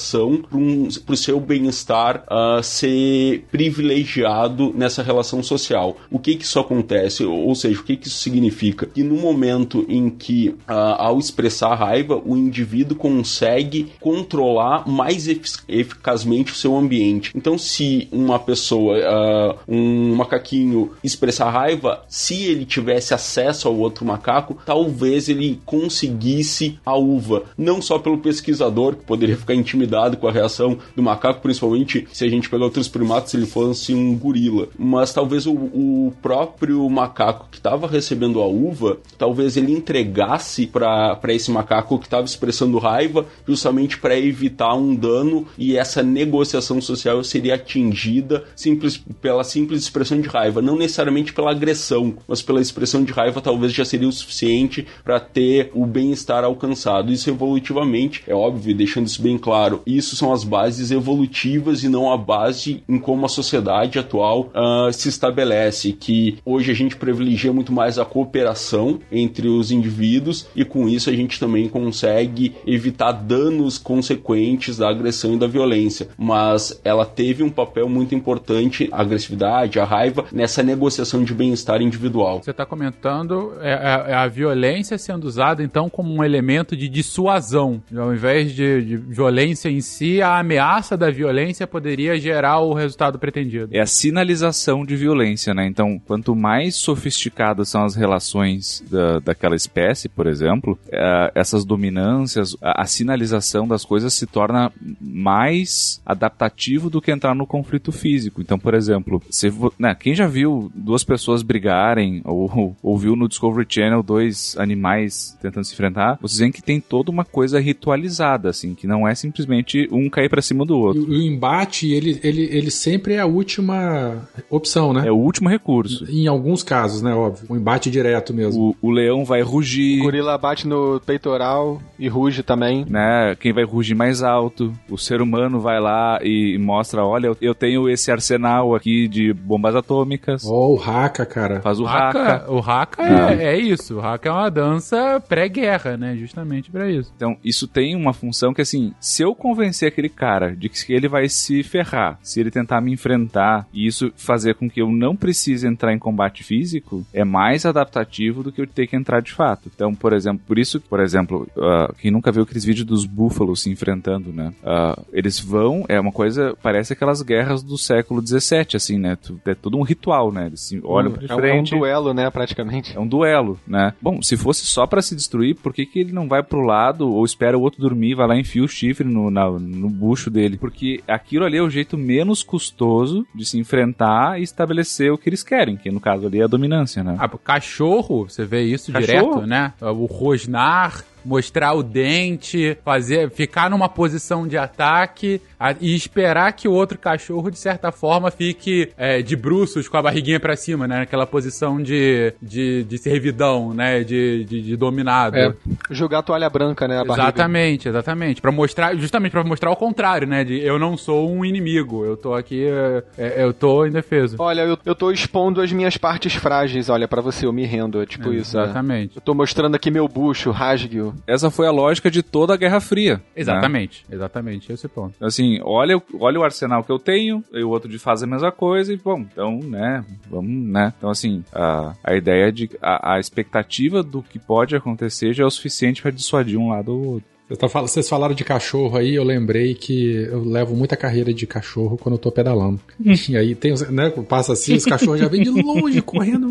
para o seu bem-estar uh, ser privilegiado nessa relação social. O que que isso acontece? Ou seja, o que que isso significa? Que no momento em que, uh, ao expressar raiva, o indivíduo consegue controlar mais efic eficazmente o seu ambiente. Então, se uma pessoa, uh, um macaquinho expressar raiva, se ele tivesse acesso ao outro macaco, talvez ele conseguisse a uva. Não só pelo pesquisador, que poderia ficar intimidado com a reação do macaco, principalmente se a gente pegar outros primatas, se ele fosse um gorila, mas talvez o, o próprio macaco que estava recebendo a uva, talvez ele entregasse para esse macaco que estava expressando raiva, justamente para evitar um dano e essa negociação social seria atingida simples, pela simples expressão de raiva, não necessariamente pela agressão, mas pela expressão de raiva talvez já seria o suficiente para ter o bem-estar alcançado. Isso evolutivamente, é óbvio, deixando isso bem claro, isso são as bases evolutivas e não a base em como a sociedade atual uh, se estabelece, que hoje a gente privilegia muito mais a cooperação entre os indivíduos e com isso a gente também consegue evitar danos consequentes da agressão e da violência. Mas ela teve um papel muito importante, a agressividade, a raiva, nessa negociação de bem-estar individual. Você está comentando é, é, é, a violência sendo usada então como um elemento de dissuasão, ao invés de, de violência em si, a ameaça da violência poderia gerar o resultado pretendido. É a sinalização de violência, né? Então, quanto mais sofisticadas são as relações da, daquela espécie, por exemplo, é, essas dominâncias, a, a, sinalização das coisas se torna mais adaptativo do que entrar no conflito físico. Então, por exemplo, se, né, quem já viu duas pessoas brigarem ou, ou viu no Discovery Channel dois animais tentando se enfrentar, vocês veem que tem toda uma coisa ritualizada, assim, que não é simplesmente um cair para cima do outro. E o embate, ele, ele, ele sempre é a última opção, né? É o último recurso. Em alguns casos, né, óbvio. O embate direto mesmo. O, o leão vai rugir. O gorila bate no peitoral e ruge também. Né? Quem vai rugir mais alto. O ser humano vai lá e mostra, olha, eu tenho esse arsenal aqui de bombas atômicas. Oh, o Haka, cara. Faz o, o Haka. O Haka é, é, isso. O Haka é uma dança pré-guerra, né? Justamente para isso. Então, isso tem uma função que, assim, se eu convencer aquele cara de que ele vai se ferrar, se ele tentar me enfrentar e isso fazer com que eu não precise entrar em combate físico, é mais adaptativo do que eu ter que entrar de fato. Então, por exemplo, por isso, por exemplo, uh, quem nunca viu aqueles vídeos dos búfalos se enfrentando, né? Uh, eles vão, é uma coisa, parece aquelas guerras do século XVII, assim, né? É tudo um ritual, né? Eles se olham hum, pra frente. É um duelo, né, praticamente. É um duelo, né? Bom, se fosse só para se destruir, por que, que ele não vai pro lado ou espera o outro dormir, vai lá e enfia o chifre no, na, no bucho dele? Porque aquilo ali é o jeito menos custoso de se enfrentar e estabelecer o que eles querem, que no caso ali é a dominância, né? Ah, cachorro, você vê isso cachorro? direto, né? O rosnar mostrar o dente, fazer, ficar numa posição de ataque a, e esperar que o outro cachorro, de certa forma, fique é, de bruços com a barriguinha para cima, né? Naquela posição de, de, de servidão, né? De, de, de dominado. É, jogar a toalha branca, né? exatamente, exatamente. para mostrar, justamente para mostrar o contrário, né? De eu não sou um inimigo, eu tô aqui, é, é eu tô indefeso. Olha, eu, eu tô expondo as minhas partes frágeis, olha, para você, eu me rendo, é tipo isso. Né? Exatamente. Eu tô mostrando aqui meu bucho, rasgue-o. Essa foi a lógica de toda a Guerra Fria. Né? Exatamente, né? exatamente, esse ponto. Assim, olha, olha o arsenal que eu tenho, e o outro de faz a mesma coisa, e bom, então, né, vamos, né. Então, assim, a, a ideia de. A, a expectativa do que pode acontecer já é o suficiente para dissuadir um lado ou outro. Vocês falaram de cachorro aí, eu lembrei que eu levo muita carreira de cachorro quando eu tô pedalando. e aí tem, né, passa assim, os cachorros já vêm de longe, correndo,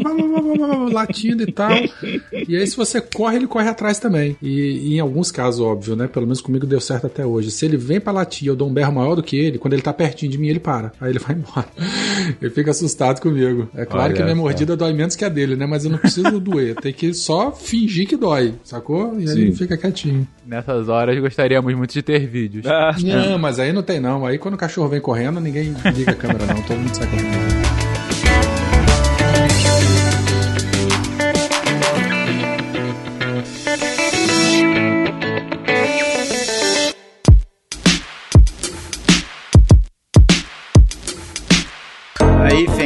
latindo e tal. E aí se você corre, ele corre atrás também. E, e, em alguns casos, óbvio, né, pelo menos comigo deu certo até hoje. Se ele vem pra latir, eu dou um berro maior do que ele, quando ele tá pertinho de mim, ele para. Aí ele vai embora. ele fica assustado comigo. É claro Olha, que a minha mordida dói menos que a dele, né, mas eu não preciso doer. Tem que só fingir que dói, sacou? E aí Sim. ele fica quietinho. Nessas horas gostaríamos muito de ter vídeos. Ah, não, mas aí não tem não. Aí quando o cachorro vem correndo, ninguém liga a câmera não. Todo mundo sai correndo.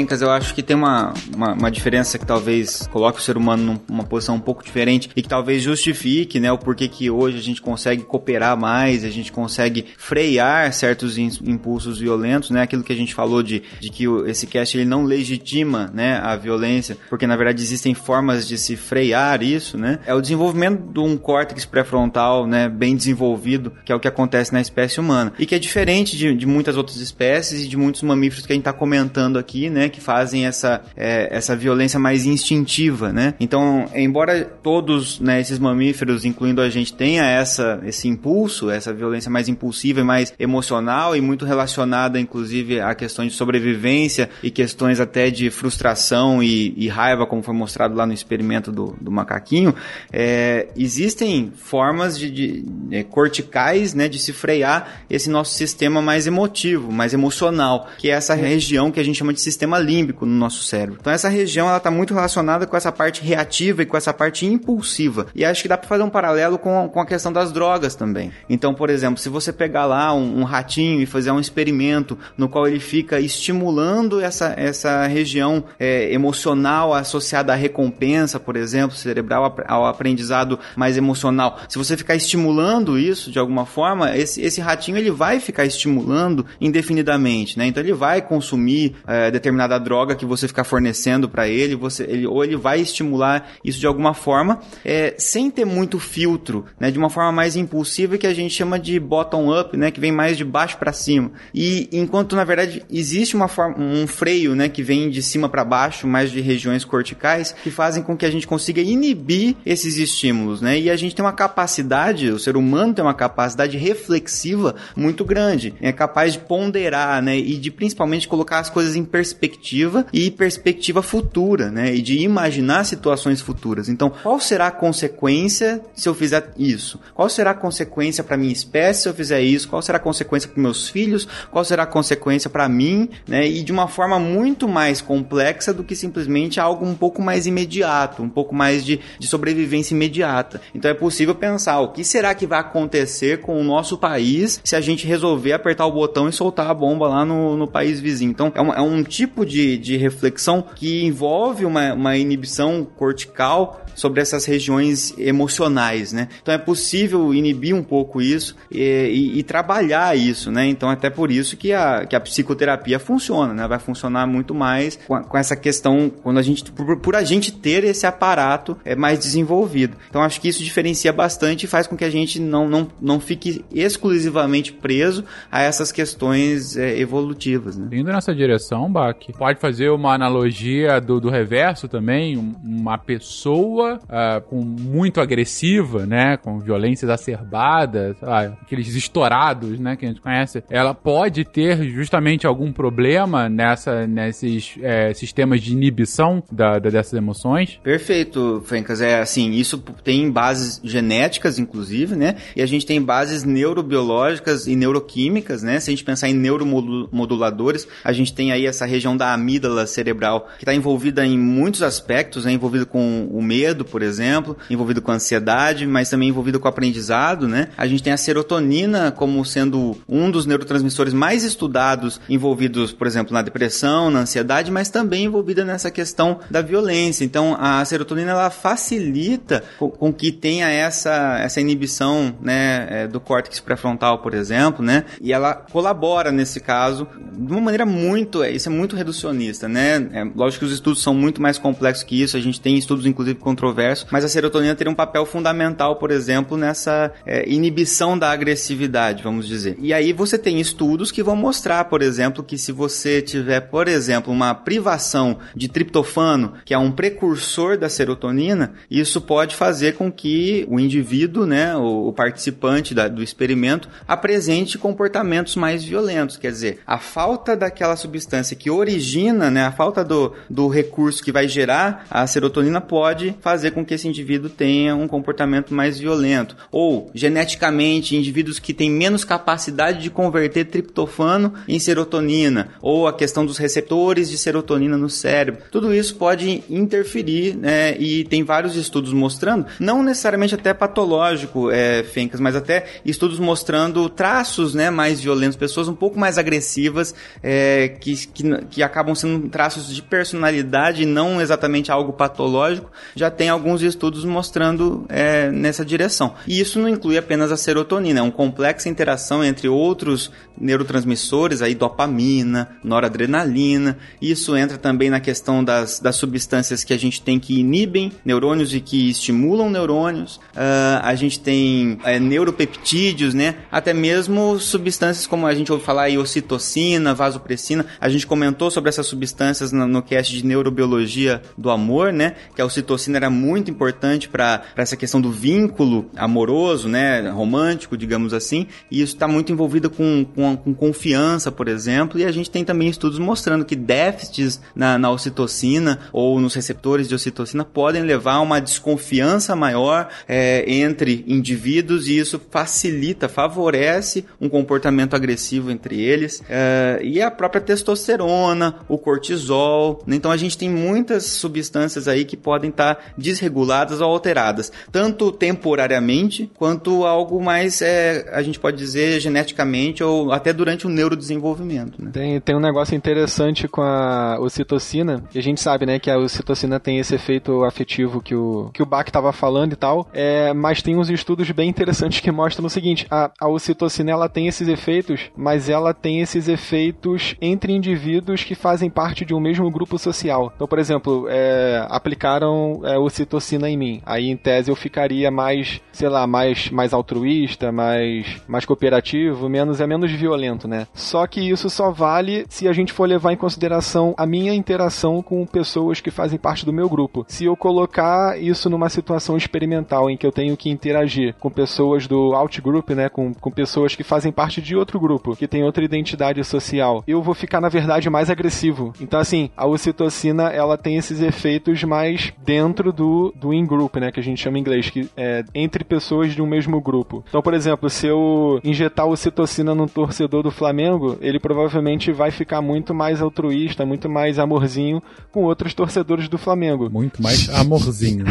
Fencas, eu acho que tem uma, uma, uma diferença que talvez coloque o ser humano numa posição um pouco diferente e que talvez justifique, né, o porquê que hoje a gente consegue cooperar mais, a gente consegue frear certos impulsos violentos, né, aquilo que a gente falou de, de que esse cast ele não legitima, né, a violência, porque na verdade existem formas de se frear isso, né, é o desenvolvimento de um córtex pré-frontal, né, bem desenvolvido, que é o que acontece na espécie humana, e que é diferente de, de muitas outras espécies e de muitos mamíferos que a gente está comentando aqui, né, que fazem essa, é, essa violência mais instintiva, né? Então, embora todos né, esses mamíferos, incluindo a gente, tenha essa, esse impulso, essa violência mais impulsiva e mais emocional e muito relacionada, inclusive, a questões de sobrevivência e questões até de frustração e, e raiva, como foi mostrado lá no experimento do, do macaquinho, é, existem formas de, de, de, é, corticais, né, de se frear esse nosso sistema mais emotivo, mais emocional, que é essa região que a gente chama de sistema límbico no nosso cérebro. Então essa região ela está muito relacionada com essa parte reativa e com essa parte impulsiva. E acho que dá para fazer um paralelo com, com a questão das drogas também. Então, por exemplo, se você pegar lá um, um ratinho e fazer um experimento no qual ele fica estimulando essa, essa região é, emocional associada à recompensa, por exemplo, cerebral ao aprendizado mais emocional. Se você ficar estimulando isso de alguma forma, esse, esse ratinho ele vai ficar estimulando indefinidamente, né? Então ele vai consumir é, determinada droga que você ficar fornecendo para ele, você, ele, ou ele vai estimular isso de alguma forma, é, sem ter muito filtro, né? De uma forma mais impulsiva que a gente chama de bottom-up, né? Que vem mais de baixo para cima. E enquanto na verdade existe uma forma, um freio, né? Que vem de cima para baixo, mais de regiões corticais, que fazem com que a gente consiga inibir esses estímulos, né? E a gente tem uma capacidade, o ser humano tem uma capacidade reflexiva muito grande, é capaz de ponderar, né? E de principalmente colocar as coisas em perspectiva e perspectiva futura, né? E de imaginar situações futuras. Então, qual será a consequência se eu fizer isso? Qual será a consequência para minha espécie se eu fizer isso? Qual será a consequência para meus filhos? Qual será a consequência para mim? Né? E de uma forma muito mais complexa do que simplesmente algo um pouco mais imediato, um pouco mais de, de sobrevivência imediata. Então é possível pensar o que será que vai acontecer com o nosso país se a gente resolver apertar o botão e soltar a bomba lá no, no país vizinho. Então é, uma, é um tipo de, de reflexão que envolve uma, uma inibição cortical sobre essas regiões emocionais, né? Então é possível inibir um pouco isso e, e, e, trabalhar isso, né? Então até por isso que a, que a psicoterapia funciona, né? Vai funcionar muito mais com, a, com essa questão quando a gente por, por, a gente ter esse aparato é mais desenvolvido. Então acho que isso diferencia bastante e faz com que a gente não, não, não fique exclusivamente preso a essas questões é, evolutivas, né? Indo nessa direção, Bach, pode fazer uma analogia do, do reverso também, uma pessoa uh, com muito agressiva, né, com violência exacerbada, aqueles estourados, né, que a gente conhece, ela pode ter justamente algum problema nessa, nesses é, sistemas de inibição da, da, dessas emoções? Perfeito, Fencas. É assim, isso tem bases genéticas, inclusive, né, e a gente tem bases neurobiológicas e neuroquímicas, né, se a gente pensar em neuromoduladores, a gente tem aí essa região da amígdala cerebral que está envolvida em muitos aspectos, é né, envolvida com o medo, medo, por exemplo, envolvido com ansiedade, mas também envolvido com aprendizado, né? A gente tem a serotonina como sendo um dos neurotransmissores mais estudados, envolvidos, por exemplo, na depressão, na ansiedade, mas também envolvida nessa questão da violência. Então, a serotonina ela facilita com que tenha essa, essa inibição, né, é, do córtex pré-frontal, por exemplo, né? E ela colabora nesse caso de uma maneira muito, é, isso é muito reducionista, né? É, lógico que os estudos são muito mais complexos que isso. A gente tem estudos, inclusive, contra controverso, mas a serotonina teria um papel fundamental, por exemplo, nessa é, inibição da agressividade, vamos dizer. E aí você tem estudos que vão mostrar, por exemplo, que se você tiver, por exemplo, uma privação de triptofano, que é um precursor da serotonina, isso pode fazer com que o indivíduo, né, o, o participante da, do experimento, apresente comportamentos mais violentos. Quer dizer, a falta daquela substância que origina, né, a falta do, do recurso que vai gerar a serotonina pode fazer fazer com que esse indivíduo tenha um comportamento mais violento. Ou, geneticamente, indivíduos que têm menos capacidade de converter triptofano em serotonina, ou a questão dos receptores de serotonina no cérebro. Tudo isso pode interferir, né? E tem vários estudos mostrando, não necessariamente até patológico, é, Fencas, mas até estudos mostrando traços, né, mais violentos, pessoas um pouco mais agressivas, é, que, que, que acabam sendo traços de personalidade não exatamente algo patológico. Já tem alguns estudos mostrando é, nessa direção. E isso não inclui apenas a serotonina, é uma complexa interação entre outros neurotransmissores, aí dopamina, noradrenalina. Isso entra também na questão das, das substâncias que a gente tem que inibem neurônios e que estimulam neurônios. Uh, a gente tem é, neuropeptídeos, né? Até mesmo substâncias como a gente ouve falar aí, ocitocina, vasopressina. A gente comentou sobre essas substâncias no, no cast de neurobiologia do amor, né? Que a ocitocina era muito importante para essa questão do vínculo amoroso, né? Romântico, digamos assim. E isso está muito envolvido com, com, com, confiança, por exemplo. E a gente tem também estudos mostrando que déficits na, na ocitocina ou nos receptores de ocitocina podem levar a uma desconfiança maior é, entre indivíduos e isso facilita, favorece um comportamento agressivo entre eles. É, e a própria testosterona, o cortisol. Né? Então a gente tem muitas substâncias aí que podem estar tá desreguladas ou alteradas, tanto temporariamente quanto algo mais, é, a gente pode dizer, geneticamente ou até durante o neurodesenvolvimento. Né? Tem, tem um negócio interessante com a ocitocina, que a gente sabe, né, que a ocitocina tem esse efeito afetivo que o, que o Bach estava falando e tal, é, mas tem uns estudos bem interessantes que mostram o seguinte, a, a ocitocina ela tem esses efeitos, mas ela tem esses efeitos entre indivíduos que fazem parte de um mesmo grupo social. Então, por exemplo, é, aplicaram é, ocitocina em mim, aí em tese eu ficaria mais, sei lá, mais, mais altruísta, mais, mais cooperativo, menos é menos violento, né? Só que isso só vale se a gente for levar em consideração a minha interação com pessoas que fazem parte do meu grupo. Se eu colocar isso numa situação experimental em que eu tenho que interagir com pessoas do outgroup, né, com, com pessoas que fazem parte de outro grupo, que tem outra identidade social, eu vou ficar na verdade mais agressivo. Então assim, a ocitocina ela tem esses efeitos mais dentro do, do in-group, né, que a gente chama em inglês, que é entre pessoas de um mesmo grupo. Então, por exemplo, se eu injetar ocitocina num torcedor do Flamengo, ele provavelmente vai ficar muito mais altruísta, muito mais amorzinho com outros torcedores do Flamengo. Muito mais amorzinho.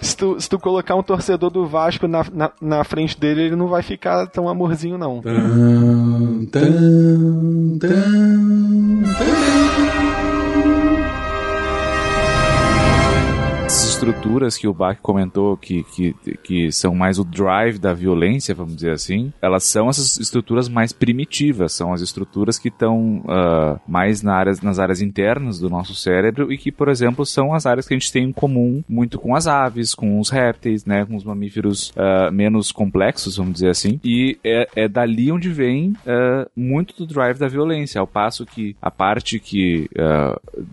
se, tu, se tu colocar um torcedor do Vasco na, na, na, frente dele, ele não vai ficar tão amorzinho, não. Tum, tum, tum, estruturas que o Bach comentou que, que, que são mais o drive da violência, vamos dizer assim, elas são essas estruturas mais primitivas, são as estruturas que estão uh, mais na área, nas áreas internas do nosso cérebro e que, por exemplo, são as áreas que a gente tem em comum muito com as aves, com os répteis, né, com os mamíferos uh, menos complexos, vamos dizer assim, e é, é dali onde vem uh, muito do drive da violência, ao passo que a parte que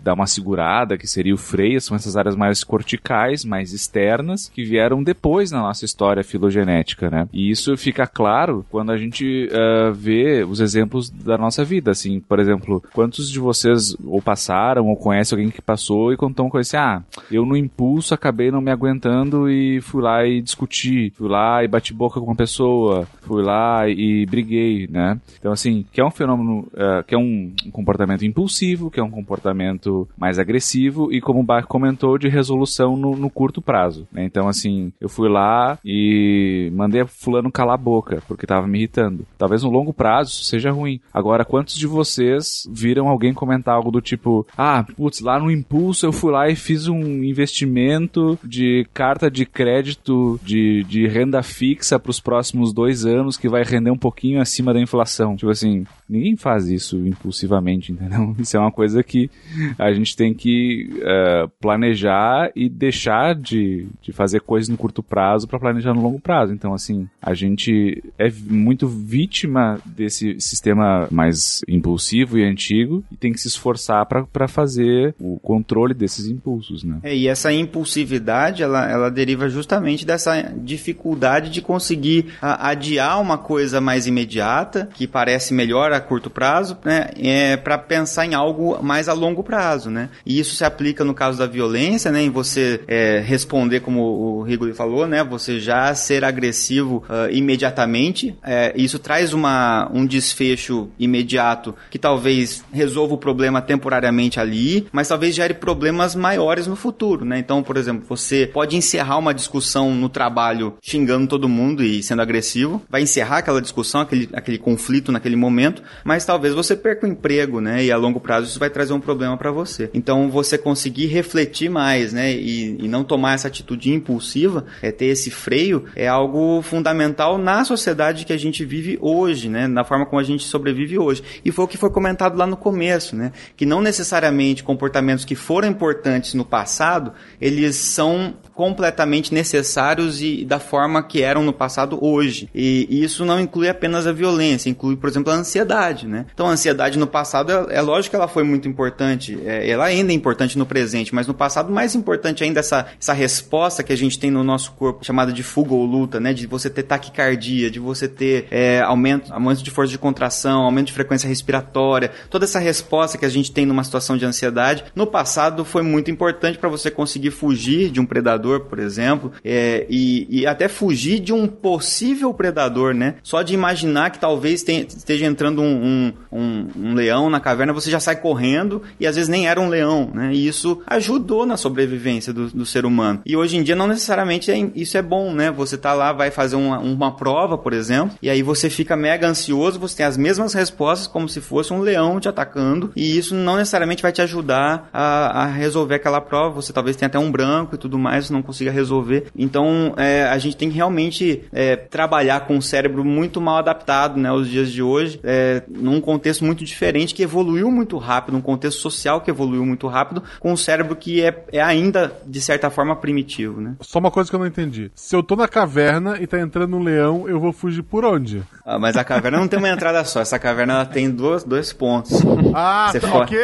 dá uma segurada, que seria o freio, são essas áreas mais corticais mais externas, que vieram depois na nossa história filogenética, né? E isso fica claro quando a gente uh, vê os exemplos da nossa vida, assim, por exemplo, quantos de vocês ou passaram ou conhecem alguém que passou e contam com esse, ah, eu no impulso acabei não me aguentando e fui lá e discuti, fui lá e bati boca com uma pessoa, fui lá e briguei, né? Então, assim, que é um fenômeno, uh, que é um comportamento impulsivo, que é um comportamento mais agressivo e, como o Bach comentou, de resolução no, no curto prazo. Né? Então, assim, eu fui lá e mandei a fulano calar a boca, porque tava me irritando. Talvez no longo prazo isso seja ruim. Agora, quantos de vocês viram alguém comentar algo do tipo, ah, putz, lá no impulso eu fui lá e fiz um investimento de carta de crédito de, de renda fixa para os próximos dois anos que vai render um pouquinho acima da inflação. Tipo assim, ninguém faz isso impulsivamente, entendeu? Isso é uma coisa que a gente tem que uh, planejar e deixar deixar de, de fazer coisas no curto prazo para planejar no longo prazo. Então, assim, a gente é muito vítima desse sistema mais impulsivo e antigo e tem que se esforçar para fazer o controle desses impulsos, né? É, e essa impulsividade, ela, ela deriva justamente dessa dificuldade de conseguir adiar uma coisa mais imediata, que parece melhor a curto prazo, né? É, para pensar em algo mais a longo prazo, né? E isso se aplica no caso da violência, né? Em você é, responder como o Rigoli falou, né? Você já ser agressivo uh, imediatamente. É, isso traz uma, um desfecho imediato que talvez resolva o problema temporariamente ali, mas talvez gere problemas maiores no futuro, né? Então, por exemplo, você pode encerrar uma discussão no trabalho xingando todo mundo e sendo agressivo, vai encerrar aquela discussão, aquele, aquele conflito naquele momento, mas talvez você perca o emprego, né? E a longo prazo isso vai trazer um problema para você. Então, você conseguir refletir mais, né? E, e não tomar essa atitude impulsiva, é ter esse freio, é algo fundamental na sociedade que a gente vive hoje, né? Na forma como a gente sobrevive hoje. E foi o que foi comentado lá no começo, né? Que não necessariamente comportamentos que foram importantes no passado, eles são completamente necessários e da forma que eram no passado hoje. E, e isso não inclui apenas a violência, inclui, por exemplo, a ansiedade, né? Então, a ansiedade no passado, é, é lógico que ela foi muito importante, é, ela ainda é importante no presente, mas no passado, mais importante ainda essa, essa resposta que a gente tem no nosso corpo, chamada de fuga ou luta, né? De você ter taquicardia, de você ter é, aumento, aumento de força de contração, aumento de frequência respiratória, toda essa resposta que a gente tem numa situação de ansiedade, no passado foi muito importante para você conseguir fugir de um predador por exemplo, é, e, e, até fugir de um possível predador, né? Só de imaginar que talvez tenha, esteja entrando um, um, um, um, leão na caverna, você já sai correndo e às vezes nem era um leão, né? E isso ajudou na sobrevivência do, do ser humano. E hoje em dia não necessariamente é, isso é bom, né? Você tá lá, vai fazer uma, uma prova, por exemplo, e aí você fica mega ansioso, você tem as mesmas respostas como se fosse um leão te atacando, e isso não necessariamente vai te ajudar a, a resolver aquela prova. Você talvez tenha até um branco e tudo mais, não consiga resolver. Então, é, a gente tem que realmente é, trabalhar com o cérebro muito mal adaptado, né, aos dias de hoje, é, num contexto muito diferente, que evoluiu muito rápido, um contexto social que evoluiu muito rápido, com um cérebro que é, é ainda, de certa forma, primitivo, né? Só uma coisa que eu não entendi. Se eu tô na caverna e tá entrando um leão, eu vou fugir por onde? Ah, mas a caverna não tem uma entrada só, essa caverna ela tem dois, dois pontos. Ah, tá, ok.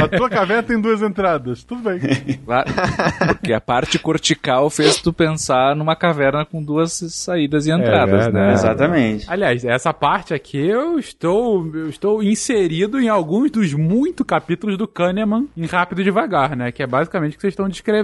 A tua caverna tem duas entradas, tudo bem. Porque a parte cortical fez tu pensar numa caverna com duas saídas e é entradas, é né? Exatamente. Aliás, essa parte aqui eu estou, eu estou inserido em alguns dos muitos capítulos do Kahneman em Rápido e Devagar, né? Que é basicamente o que vocês estão descrevendo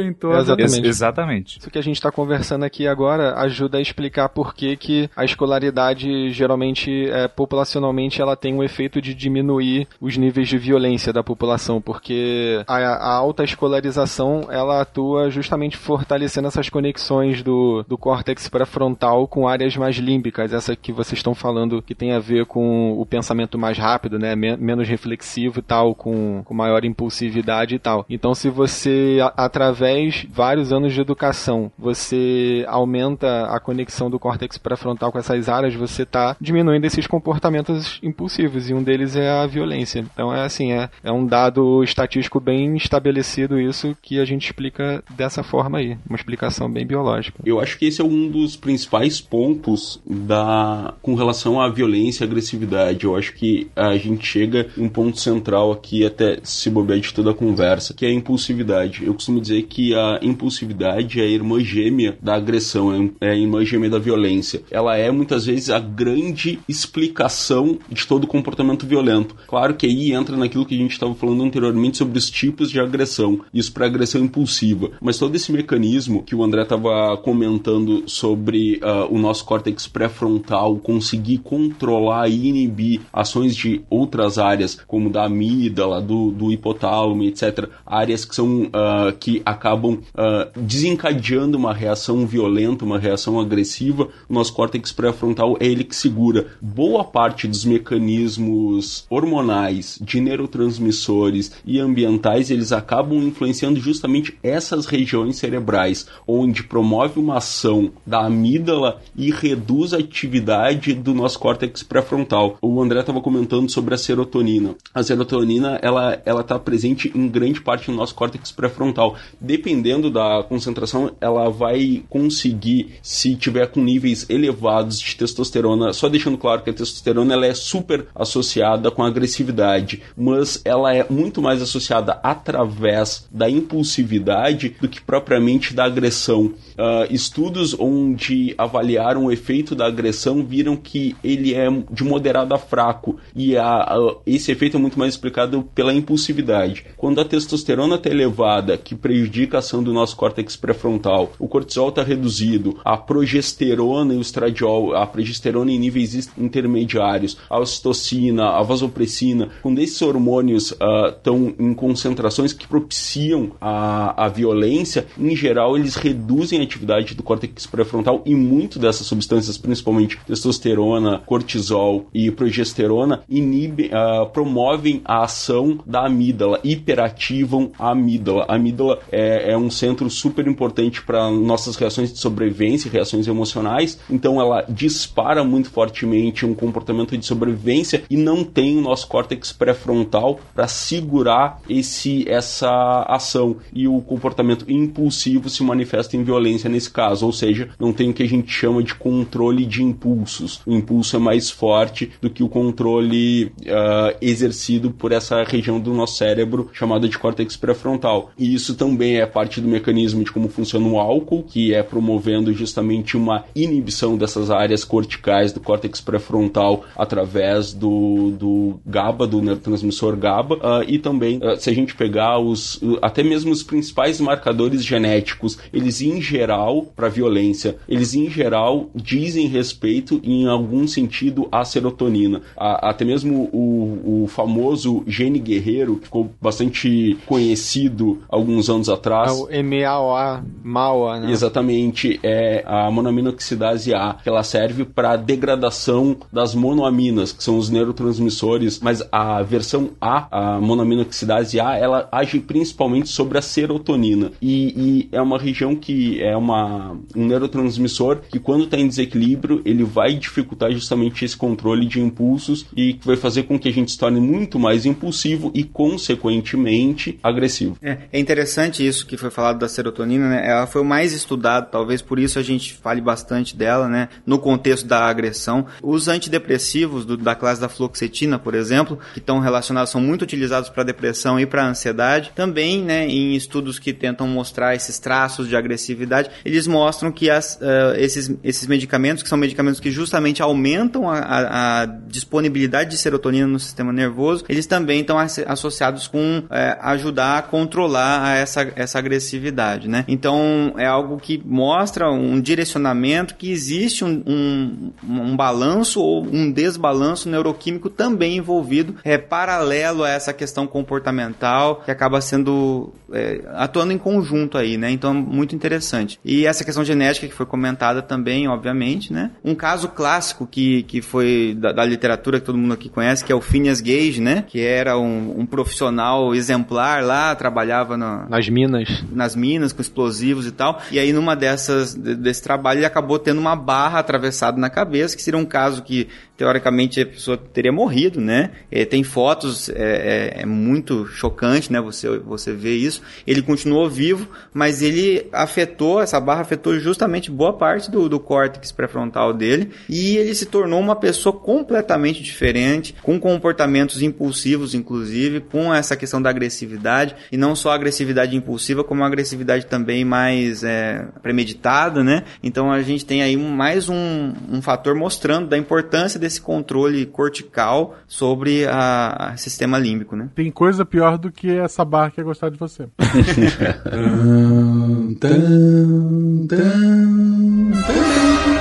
em todas Exatamente. Exatamente. Isso que a gente está conversando aqui agora ajuda a explicar por que, que a escolaridade geralmente, é, populacionalmente, ela tem um efeito de diminuir os níveis de violência da população, porque a, a alta escolarização ela atua justamente fortalecendo essas conexões do, do córtex pré-frontal com áreas mais límbicas, essa que vocês estão falando que tem a ver com o pensamento mais rápido, né, Men menos reflexivo e tal, com, com maior impulsividade e tal. Então, se você, através de vários anos de educação, você aumenta a conexão do córtex pré-frontal com essas áreas, você está diminuindo esses comportamentos impulsivos, e um deles é a violência. Então, é assim, é, é um dado estatístico bem estabelecido isso que a gente explica dessa forma aí, uma explicação bem biológica. Eu acho que esse é um dos principais pontos da com relação à violência e agressividade. Eu acho que a gente chega um ponto central aqui até se bobear de toda a conversa, que é a impulsividade. Eu costumo dizer que a impulsividade é a irmã gêmea da agressão, é a irmã gêmea da violência. Ela é muitas vezes a grande explicação de todo comportamento violento. Claro que aí entra naquilo que a gente estava falando anteriormente sobre os tipos de agressão, isso para agressão impulsiva. Mas todo esse mecanismo que o André estava comentando sobre uh, o nosso córtex pré-frontal conseguir controlar e inibir ações de outras áreas, como da amígdala, do, do hipotálamo, etc. Áreas que são uh, que acabam uh, desencadeando uma reação violenta, uma reação agressiva. O nosso córtex pré-frontal é ele que segura boa parte dos mecanismos hormonais, de neurotransmissores e ambientais, eles acabam influenciando justamente essas regiões cerebrais, onde promove uma ação da amígdala e reduz a atividade do nosso córtex pré-frontal. O André estava comentando sobre a serotonina. A serotonina ela ela está presente em grande parte no nosso córtex pré-frontal. Dependendo da concentração, ela vai conseguir, se tiver com níveis elevados de testosterona, só deixando claro que a testosterona ela é super associada com agressividade, mas ela é muito mais associada através da impulsividade do que propriamente da agressão. Uh, estudos onde avaliaram o efeito da agressão viram que ele é de moderado a fraco e a, a, esse efeito é muito mais explicado pela impulsividade. Quando a testosterona está elevada, que, prejudica a ação do nosso córtex pré-frontal. O cortisol está reduzido, a progesterona e o estradiol, a progesterona em níveis intermediários, a ocitocina, a vasopressina, quando esses hormônios estão uh, em concentrações que propiciam a, a violência, em geral eles reduzem a atividade do córtex pré-frontal e muito dessas substâncias, principalmente testosterona, cortisol e progesterona, inibem, uh, promovem a ação da amígdala, hiperativam a amígdala. A amígdala é, é um centro super importante para nossas reações de sobrevivência, reações emocionais, então ela dispara muito fortemente um comportamento de sobrevivência e não tem o nosso córtex pré-frontal para segurar esse essa ação e o comportamento impulsivo se manifesta em violência nesse caso, ou seja, não tem o que a gente chama de controle de impulsos. O impulso é mais forte do que o controle uh, exercido por essa região do nosso cérebro chamada de córtex pré-frontal. E isso também é parte do mecanismo de como funciona o álcool, que é promovendo justamente uma inibição dessas áreas corticais do córtex pré-frontal através do, do GABA, do neurotransmissor GABA, uh, e também, uh, se a gente pegar os, até mesmo os principais marcadores genéticos, eles em geral, para violência, eles em geral dizem respeito em algum sentido à serotonina. Até mesmo o, o famoso gene guerreiro, que ficou bastante conhecido alguns anos atrás. É o MAOA, MAOA, né? Exatamente, é a monoaminoxidase A, que ela serve para degradação das monoaminas, que são os neurotransmissores, mas a versão A, a monoaminoxidase A, ela age principalmente sobre a serotonina. E, e é uma região que é uma, um neurotransmissor que quando está em desequilíbrio, ele vai dificultar justamente esse controle de impulsos e que vai fazer com que a gente se torne muito mais impulsivo e, consequentemente, agressivo. É, é interessante isso que foi falado da serotonina, né? Ela foi o mais estudado, talvez por isso a gente fale bastante dela, né? No contexto da agressão. Os antidepressivos do, da classe da fluoxetina, por exemplo, que estão relacionados, são muito utilizados para depressão e para ansiedade, também, né, em estudos que tentam mostrar esses traços de agressividade, eles mostram que as, uh, esses, esses medicamentos, que são medicamentos que justamente aumentam a, a, a disponibilidade de serotonina no sistema nervoso, eles também estão associados com é, ajudar a controlar essa, essa agressividade, né? Então é algo que mostra um direcionamento que existe um, um, um balanço ou um desbalanço neuroquímico também envolvido, é paralelo a essa questão comportamental que acaba sendo é, atuando em conjunto aí, né? Então muito interessante. E essa questão genética que foi comentada também, obviamente, né? Um caso clássico que, que foi da, da literatura que todo mundo aqui conhece, que é o Phineas Gage, né? Que era um, um profissional exemplar lá, trabalhava na, nas minas. Nas minas, com explosivos e tal. E aí, numa dessas, desse trabalho, ele acabou tendo uma barra atravessada na cabeça, que seria um caso que teoricamente a pessoa teria morrido, né? É, tem fotos, é, é, é, muito chocante, né? Você, você vê isso. Ele continuou vivo, mas ele afetou, essa barra afetou justamente boa parte do, do córtex pré-frontal dele e ele se tornou uma pessoa completamente diferente, com comportamentos impulsivos, inclusive, com essa questão da agressividade e não só agressividade impulsiva, como agressividade também mais é, premeditada, né? Então a gente tem aí mais um, um fator mostrando da importância desse controle cortical sobre a, a sistema límbico, né? Tem coisa pior do que essa barra que é gostar de você.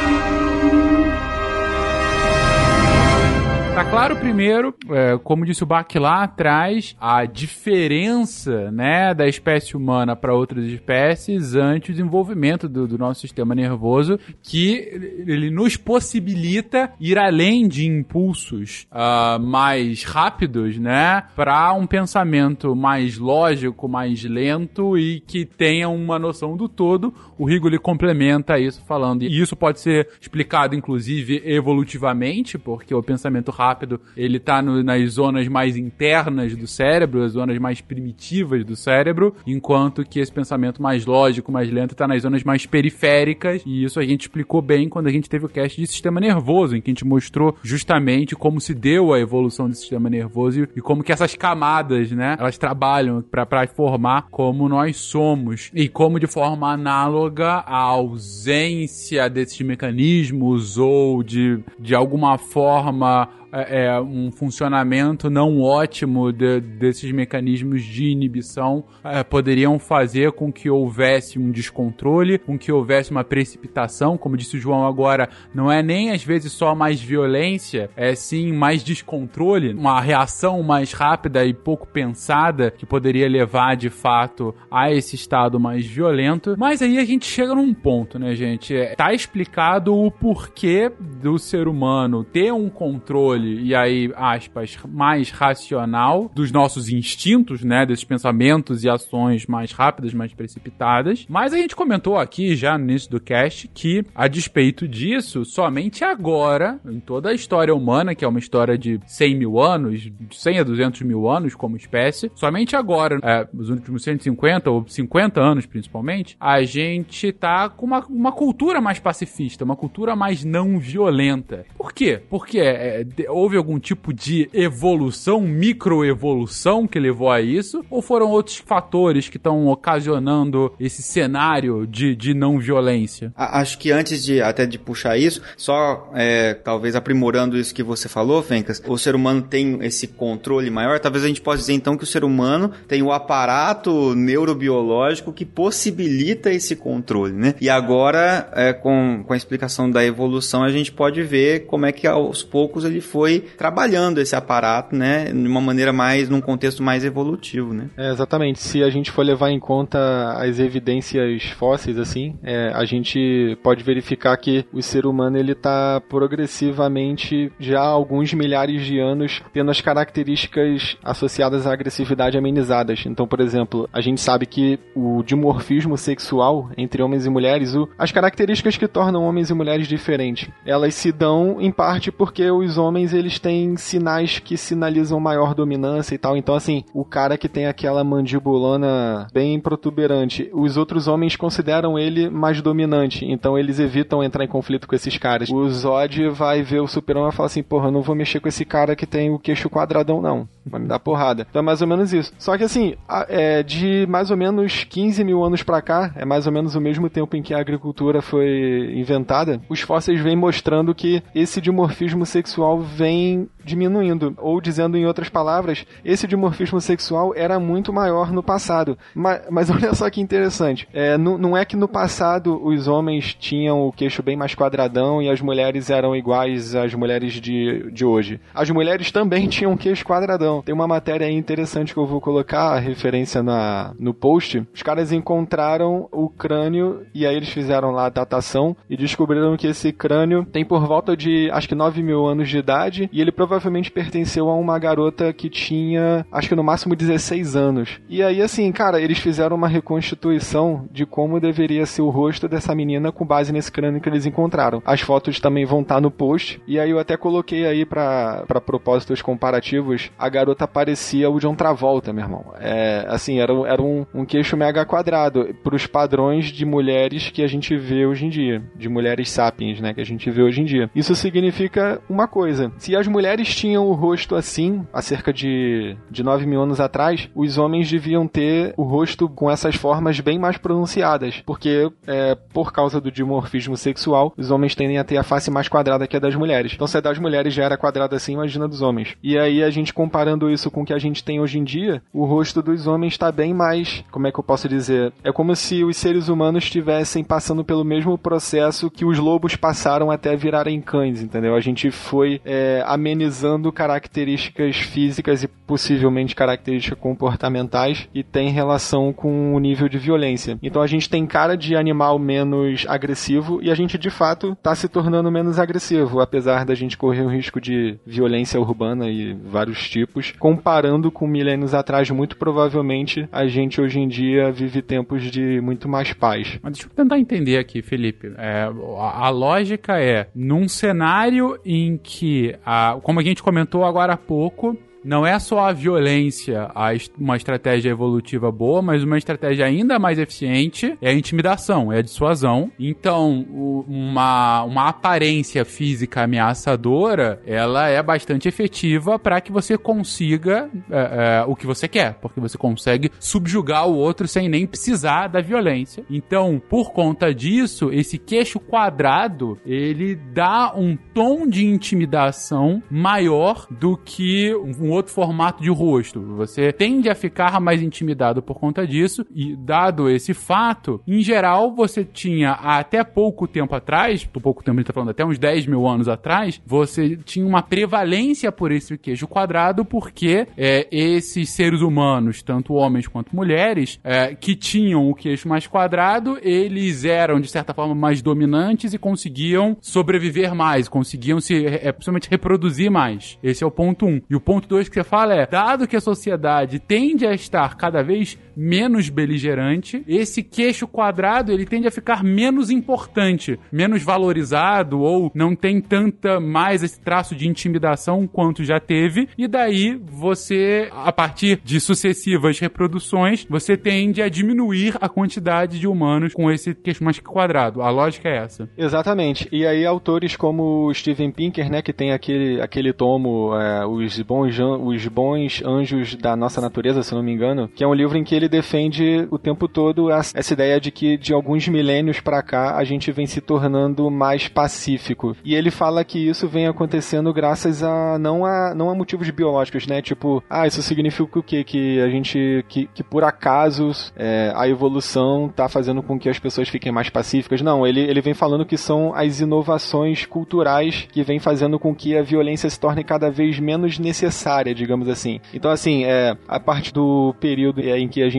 Tá claro, primeiro, é, como disse o Bach lá atrás, a diferença né, da espécie humana para outras espécies ante o desenvolvimento do, do, nosso sistema nervoso, que ele nos possibilita ir além de impulsos uh, mais rápidos, né, para um pensamento mais lógico, mais lento e que tenha uma noção do todo. O Rigoli complementa isso falando, e isso pode ser explicado, inclusive, evolutivamente, porque o pensamento rápido ele tá nas zonas mais internas do cérebro, as zonas mais primitivas do cérebro, enquanto que esse pensamento mais lógico, mais lento, tá nas zonas mais periféricas, e isso a gente explicou bem quando a gente teve o cast de sistema nervoso, em que a gente mostrou justamente como se deu a evolução do sistema nervoso e, e como que essas camadas, né, elas trabalham para formar como nós somos, e como de forma análoga a ausência desses mecanismos ou de, de alguma forma é, é, um funcionamento não ótimo de, desses mecanismos de inibição é, poderiam fazer com que houvesse um descontrole, com que houvesse uma precipitação, como disse o João agora, não é nem às vezes só mais violência, é sim mais descontrole, uma reação mais rápida e pouco pensada que poderia levar de fato a esse estado mais violento. Mas aí a gente chega num ponto, né, gente? É, tá explicado o porquê do ser humano ter um controle, e aí, aspas, mais racional dos nossos instintos, né? Desses pensamentos e ações mais rápidas, mais precipitadas. Mas a gente comentou aqui já no início do cast que, a despeito disso, somente agora, em toda a história humana, que é uma história de 100 mil anos, de 100 a 200 mil anos como espécie, somente agora, é, os últimos 150 ou 50 anos principalmente, a gente tá com uma, uma cultura mais pacifista, uma cultura mais não violenta. Por quê? Porque é, houve algum tipo de evolução, microevolução que levou a isso? Ou foram outros fatores que estão ocasionando esse cenário de, de não violência? Acho que antes de até de puxar isso, só é, talvez aprimorando isso que você falou, Fencas, o ser humano tem esse controle maior. Talvez a gente possa dizer então que o ser humano tem o aparato neurobiológico que possibilita esse controle, né? E agora, é, com, com a explicação da evolução, a gente pode ver como é que aos poucos ele foi trabalhando esse aparato, né? De uma maneira mais, num contexto mais evolutivo, né? É, exatamente. Se a gente for levar em conta as evidências fósseis, assim, é, a gente pode verificar que o ser humano ele está progressivamente já há alguns milhares de anos tendo as características associadas à agressividade amenizadas. Então, por exemplo, a gente sabe que o dimorfismo sexual entre homens e mulheres, o, as características que tornam homens e mulheres diferentes, elas se dão em parte porque os homens eles têm sinais que sinalizam maior dominância e tal. Então, assim, o cara que tem aquela mandibulona bem protuberante, os outros homens consideram ele mais dominante, então eles evitam entrar em conflito com esses caras. O Zod vai ver o Super-Homem e fala assim: porra, eu não vou mexer com esse cara que tem o queixo quadradão, não. Vai me dar porrada. Então é mais ou menos isso. Só que assim, é, de mais ou menos 15 mil anos pra cá, é mais ou menos o mesmo tempo em que a agricultura foi inventada, os fósseis vêm mostrando que esse dimorfismo sexual vem diminuindo. Ou dizendo em outras palavras, esse dimorfismo sexual era muito maior no passado. Mas, mas olha só que interessante. É, não, não é que no passado os homens tinham o queixo bem mais quadradão e as mulheres eram iguais às mulheres de, de hoje. As mulheres também tinham o queixo quadradão. Tem uma matéria aí interessante que eu vou colocar, a referência na, no post. Os caras encontraram o crânio e aí eles fizeram lá a datação e descobriram que esse crânio tem por volta de acho que 9 mil anos de idade e ele provavelmente pertenceu a uma garota que tinha acho que no máximo 16 anos. E aí assim, cara, eles fizeram uma reconstituição de como deveria ser o rosto dessa menina com base nesse crânio que eles encontraram. As fotos também vão estar no post e aí eu até coloquei aí para propósitos comparativos, a garota parecia o John Travolta, meu irmão. É, assim, era, era um, um queixo mega quadrado pros padrões de mulheres que a gente vê hoje em dia, de mulheres sapiens, né, que a gente vê hoje em dia. Isso significa uma coisa, se as mulheres tinham o rosto assim, há cerca de, de 9 mil anos atrás, os homens deviam ter o rosto com essas formas bem mais pronunciadas, porque é, por causa do dimorfismo sexual, os homens tendem a ter a face mais quadrada que a das mulheres. Então, se a das mulheres já era quadrada assim, imagina dos homens. E aí, a gente comparando isso com o que a gente tem hoje em dia, o rosto dos homens está bem mais, como é que eu posso dizer? É como se os seres humanos estivessem passando pelo mesmo processo que os lobos passaram até virarem cães, entendeu? A gente foi é, amenizando características físicas e possivelmente características comportamentais e tem relação com o nível de violência. Então a gente tem cara de animal menos agressivo e a gente de fato está se tornando menos agressivo, apesar da gente correr o risco de violência urbana e vários tipos. Comparando com milênios atrás, muito provavelmente a gente hoje em dia vive tempos de muito mais paz. Mas deixa eu tentar entender aqui, Felipe. É, a, a, lógica é, num cenário em que, a, como a gente comentou agora há pouco, não é só a violência a uma estratégia evolutiva boa, mas uma estratégia ainda mais eficiente é a intimidação, é a dissuasão. Então, uma, uma aparência física ameaçadora, ela é bastante efetiva para que você consiga é, é, o que você quer, porque você consegue subjugar o outro sem nem precisar da violência. Então, por conta disso, esse queixo quadrado, ele dá um tom de intimidação maior do que um outro formato de rosto. Você tende a ficar mais intimidado por conta disso, e dado esse fato, em geral, você tinha até pouco tempo atrás, por pouco tempo a gente tá falando até uns 10 mil anos atrás, você tinha uma prevalência por esse queijo quadrado, porque é, esses seres humanos, tanto homens quanto mulheres, é, que tinham o queixo mais quadrado, eles eram, de certa forma, mais dominantes e conseguiam sobreviver mais, conseguiam se, é, principalmente, reproduzir mais. Esse é o ponto um. E o ponto que você fala é, dado que a sociedade tende a estar cada vez menos beligerante, esse queixo quadrado, ele tende a ficar menos importante, menos valorizado, ou não tem tanta mais esse traço de intimidação quanto já teve, e daí você, a partir de sucessivas reproduções, você tende a diminuir a quantidade de humanos com esse queixo mais quadrado. A lógica é essa. Exatamente. E aí autores como Steven Pinker, né, que tem aquele, aquele tomo é, os, bons, os Bons Anjos da Nossa Natureza, se não me engano, que é um livro em que ele defende o tempo todo essa, ideia de que de alguns milênios pra cá a gente vem se tornando mais pacífico. E ele fala que isso vem acontecendo graças a não a não a motivos biológicos, né? Tipo, ah, isso significa o quê? Que a gente que, que por acaso é, a evolução tá fazendo com que as pessoas fiquem mais pacíficas. Não, ele, ele vem falando que são as inovações culturais que vem fazendo com que a violência se torne cada vez menos necessária, digamos assim. Então, assim, é, a parte do período em que a gente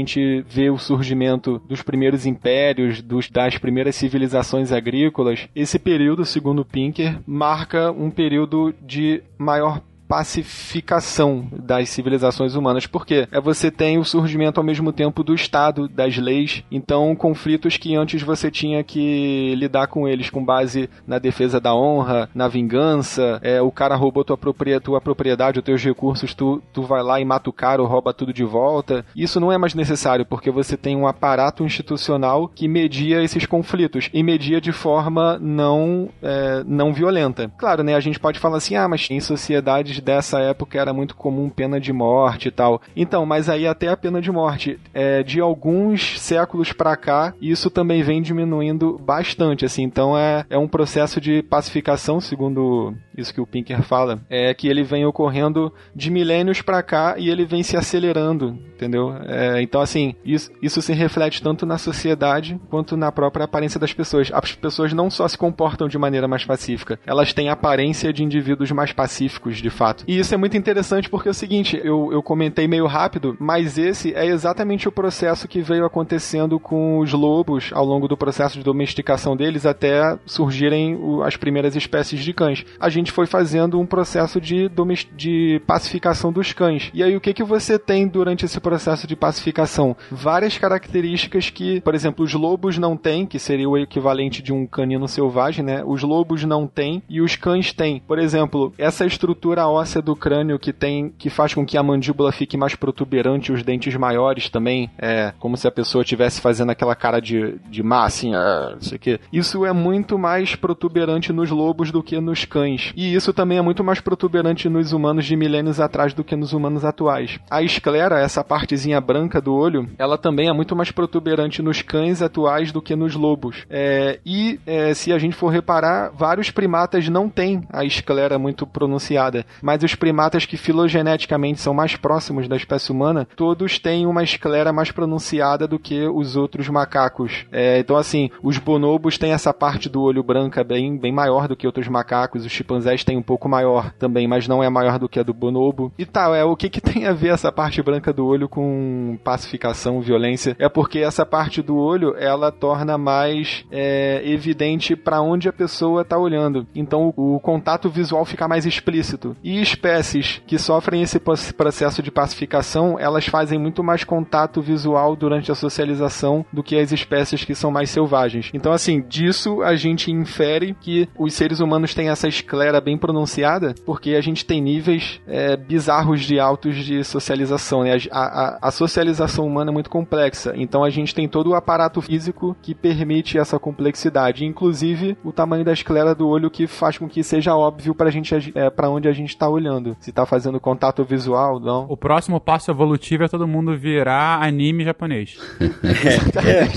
vê o surgimento dos primeiros impérios, dos, das primeiras civilizações agrícolas, esse período, segundo Pinker, marca um período de maior pacificação das civilizações humanas. Por quê? É você tem o surgimento ao mesmo tempo do Estado, das leis. Então, conflitos que antes você tinha que lidar com eles com base na defesa da honra, na vingança, é, o cara roubou tua, propria, tua propriedade, os teus recursos, tu, tu vai lá e mata o cara ou rouba tudo de volta. Isso não é mais necessário, porque você tem um aparato institucional que media esses conflitos e media de forma não, é, não violenta. Claro, né? A gente pode falar assim, ah, mas em sociedades dessa época era muito comum pena de morte e tal. Então, mas aí até a pena de morte, é, de alguns séculos pra cá, isso também vem diminuindo bastante, assim. Então é, é um processo de pacificação, segundo isso que o Pinker fala, é que ele vem ocorrendo de milênios pra cá e ele vem se acelerando, entendeu? É, então, assim, isso, isso se reflete tanto na sociedade quanto na própria aparência das pessoas. As pessoas não só se comportam de maneira mais pacífica, elas têm aparência de indivíduos mais pacíficos, de fato. E isso é muito interessante porque é o seguinte, eu, eu comentei meio rápido, mas esse é exatamente o processo que veio acontecendo com os lobos ao longo do processo de domesticação deles até surgirem as primeiras espécies de cães. A gente foi fazendo um processo de, de pacificação dos cães. E aí o que, que você tem durante esse processo de pacificação? Várias características que, por exemplo, os lobos não têm, que seria o equivalente de um canino selvagem, né? Os lobos não têm e os cães têm. Por exemplo, essa estrutura óssea do crânio que tem, que faz com que a mandíbula fique mais protuberante os dentes maiores também, é como se a pessoa estivesse fazendo aquela cara de, de má, assim, ah, não sei o quê. Isso é muito mais protuberante nos lobos do que nos cães. E isso também é muito mais protuberante nos humanos de milênios atrás do que nos humanos atuais. A esclera, essa partezinha branca do olho, ela também é muito mais protuberante nos cães atuais do que nos lobos. É, e é, se a gente for reparar, vários primatas não têm a esclera muito pronunciada, mas os primatas que filogeneticamente são mais próximos da espécie humana, todos têm uma esclera mais pronunciada do que os outros macacos. É, então, assim, os bonobos têm essa parte do olho branca bem, bem maior do que outros macacos, os chimpanzés têm um pouco maior também, mas não é maior do que a do bonobo. E tal, é o que, que tem a ver essa parte branca do olho com pacificação, violência? É porque essa parte do olho ela torna mais é, evidente para onde a pessoa tá olhando. Então o, o contato visual fica mais explícito. E Espécies que sofrem esse processo de pacificação, elas fazem muito mais contato visual durante a socialização do que as espécies que são mais selvagens. Então, assim, disso a gente infere que os seres humanos têm essa esclera bem pronunciada, porque a gente tem níveis é, bizarros de altos de socialização. Né? A, a, a socialização humana é muito complexa, então a gente tem todo o aparato físico que permite essa complexidade, inclusive o tamanho da esclera do olho que faz com que seja óbvio pra gente é, para onde a gente está olhando. Se está fazendo contato visual, não. O próximo passo evolutivo é todo mundo virar anime japonês. é.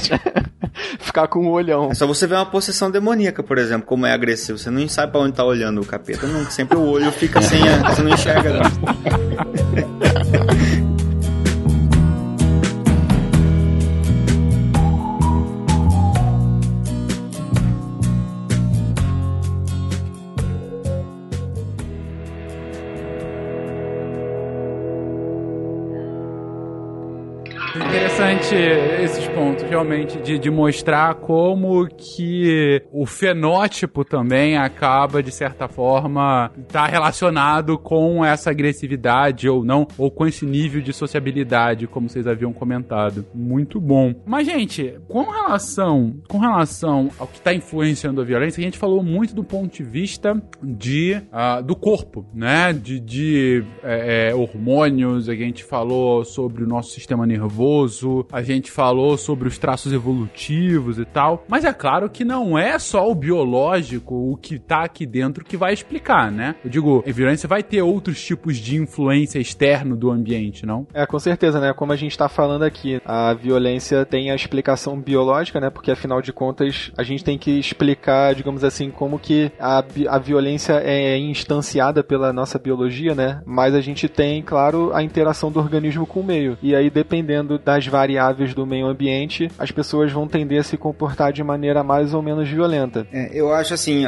Ficar com um olhão. É só você ver uma possessão demoníaca, por exemplo, como é agressivo. Você não sabe para onde tá olhando o capeta. Não, sempre o olho fica sem a... Você não enxerga. Não. realmente, de, de mostrar como que o fenótipo também acaba, de certa forma, tá relacionado com essa agressividade ou não, ou com esse nível de sociabilidade, como vocês haviam comentado. Muito bom. Mas, gente, com relação, com relação ao que está influenciando a violência, a gente falou muito do ponto de vista de, uh, do corpo, né? De, de é, é, hormônios, a gente falou sobre o nosso sistema nervoso, a gente falou sobre os traços evolutivos e tal. Mas é claro que não é só o biológico, o que tá aqui dentro, que vai explicar, né? Eu digo, a violência vai ter outros tipos de influência externo do ambiente, não? É, com certeza, né? Como a gente tá falando aqui, a violência tem a explicação biológica, né? Porque afinal de contas, a gente tem que explicar, digamos assim, como que a, a violência é instanciada pela nossa biologia, né? Mas a gente tem, claro, a interação do organismo com o meio. E aí, dependendo das variáveis do meio ambiente, as pessoas vão tender a se comportar de maneira mais ou menos violenta. É, eu acho assim,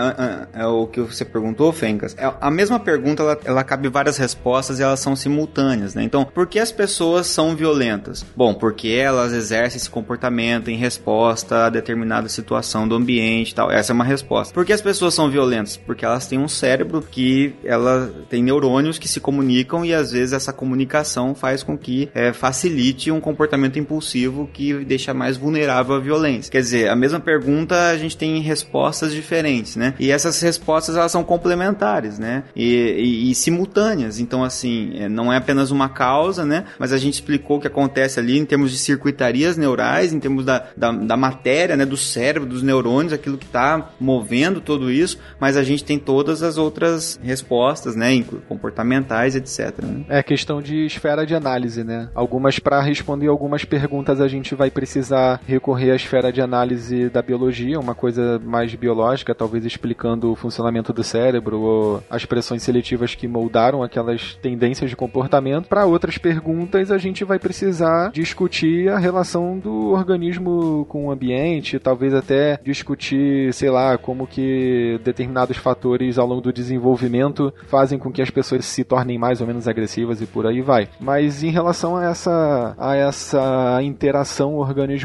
é o que você perguntou, Fencas, é, a mesma pergunta, ela, ela cabe várias respostas e elas são simultâneas, né? Então, por que as pessoas são violentas? Bom, porque elas exercem esse comportamento em resposta a determinada situação do ambiente e tal. Essa é uma resposta. Por que as pessoas são violentas? Porque elas têm um cérebro que ela tem neurônios que se comunicam e às vezes essa comunicação faz com que é, facilite um comportamento impulsivo que deixa mais vulnerável à violência. Quer dizer, a mesma pergunta a gente tem respostas diferentes, né? E essas respostas elas são complementares, né? E, e, e simultâneas. Então, assim, é, não é apenas uma causa, né? Mas a gente explicou o que acontece ali em termos de circuitarias neurais, em termos da, da, da matéria, né? Do cérebro, dos neurônios, aquilo que está movendo tudo isso. Mas a gente tem todas as outras respostas, né? Comportamentais, etc. Né? É questão de esfera de análise, né? Algumas para responder algumas perguntas a gente vai precisar recorrer à esfera de análise da biologia, uma coisa mais biológica, talvez explicando o funcionamento do cérebro ou as pressões seletivas que moldaram aquelas tendências de comportamento. Para outras perguntas, a gente vai precisar discutir a relação do organismo com o ambiente, talvez até discutir, sei lá, como que determinados fatores ao longo do desenvolvimento fazem com que as pessoas se tornem mais ou menos agressivas e por aí vai. Mas em relação a essa a essa interação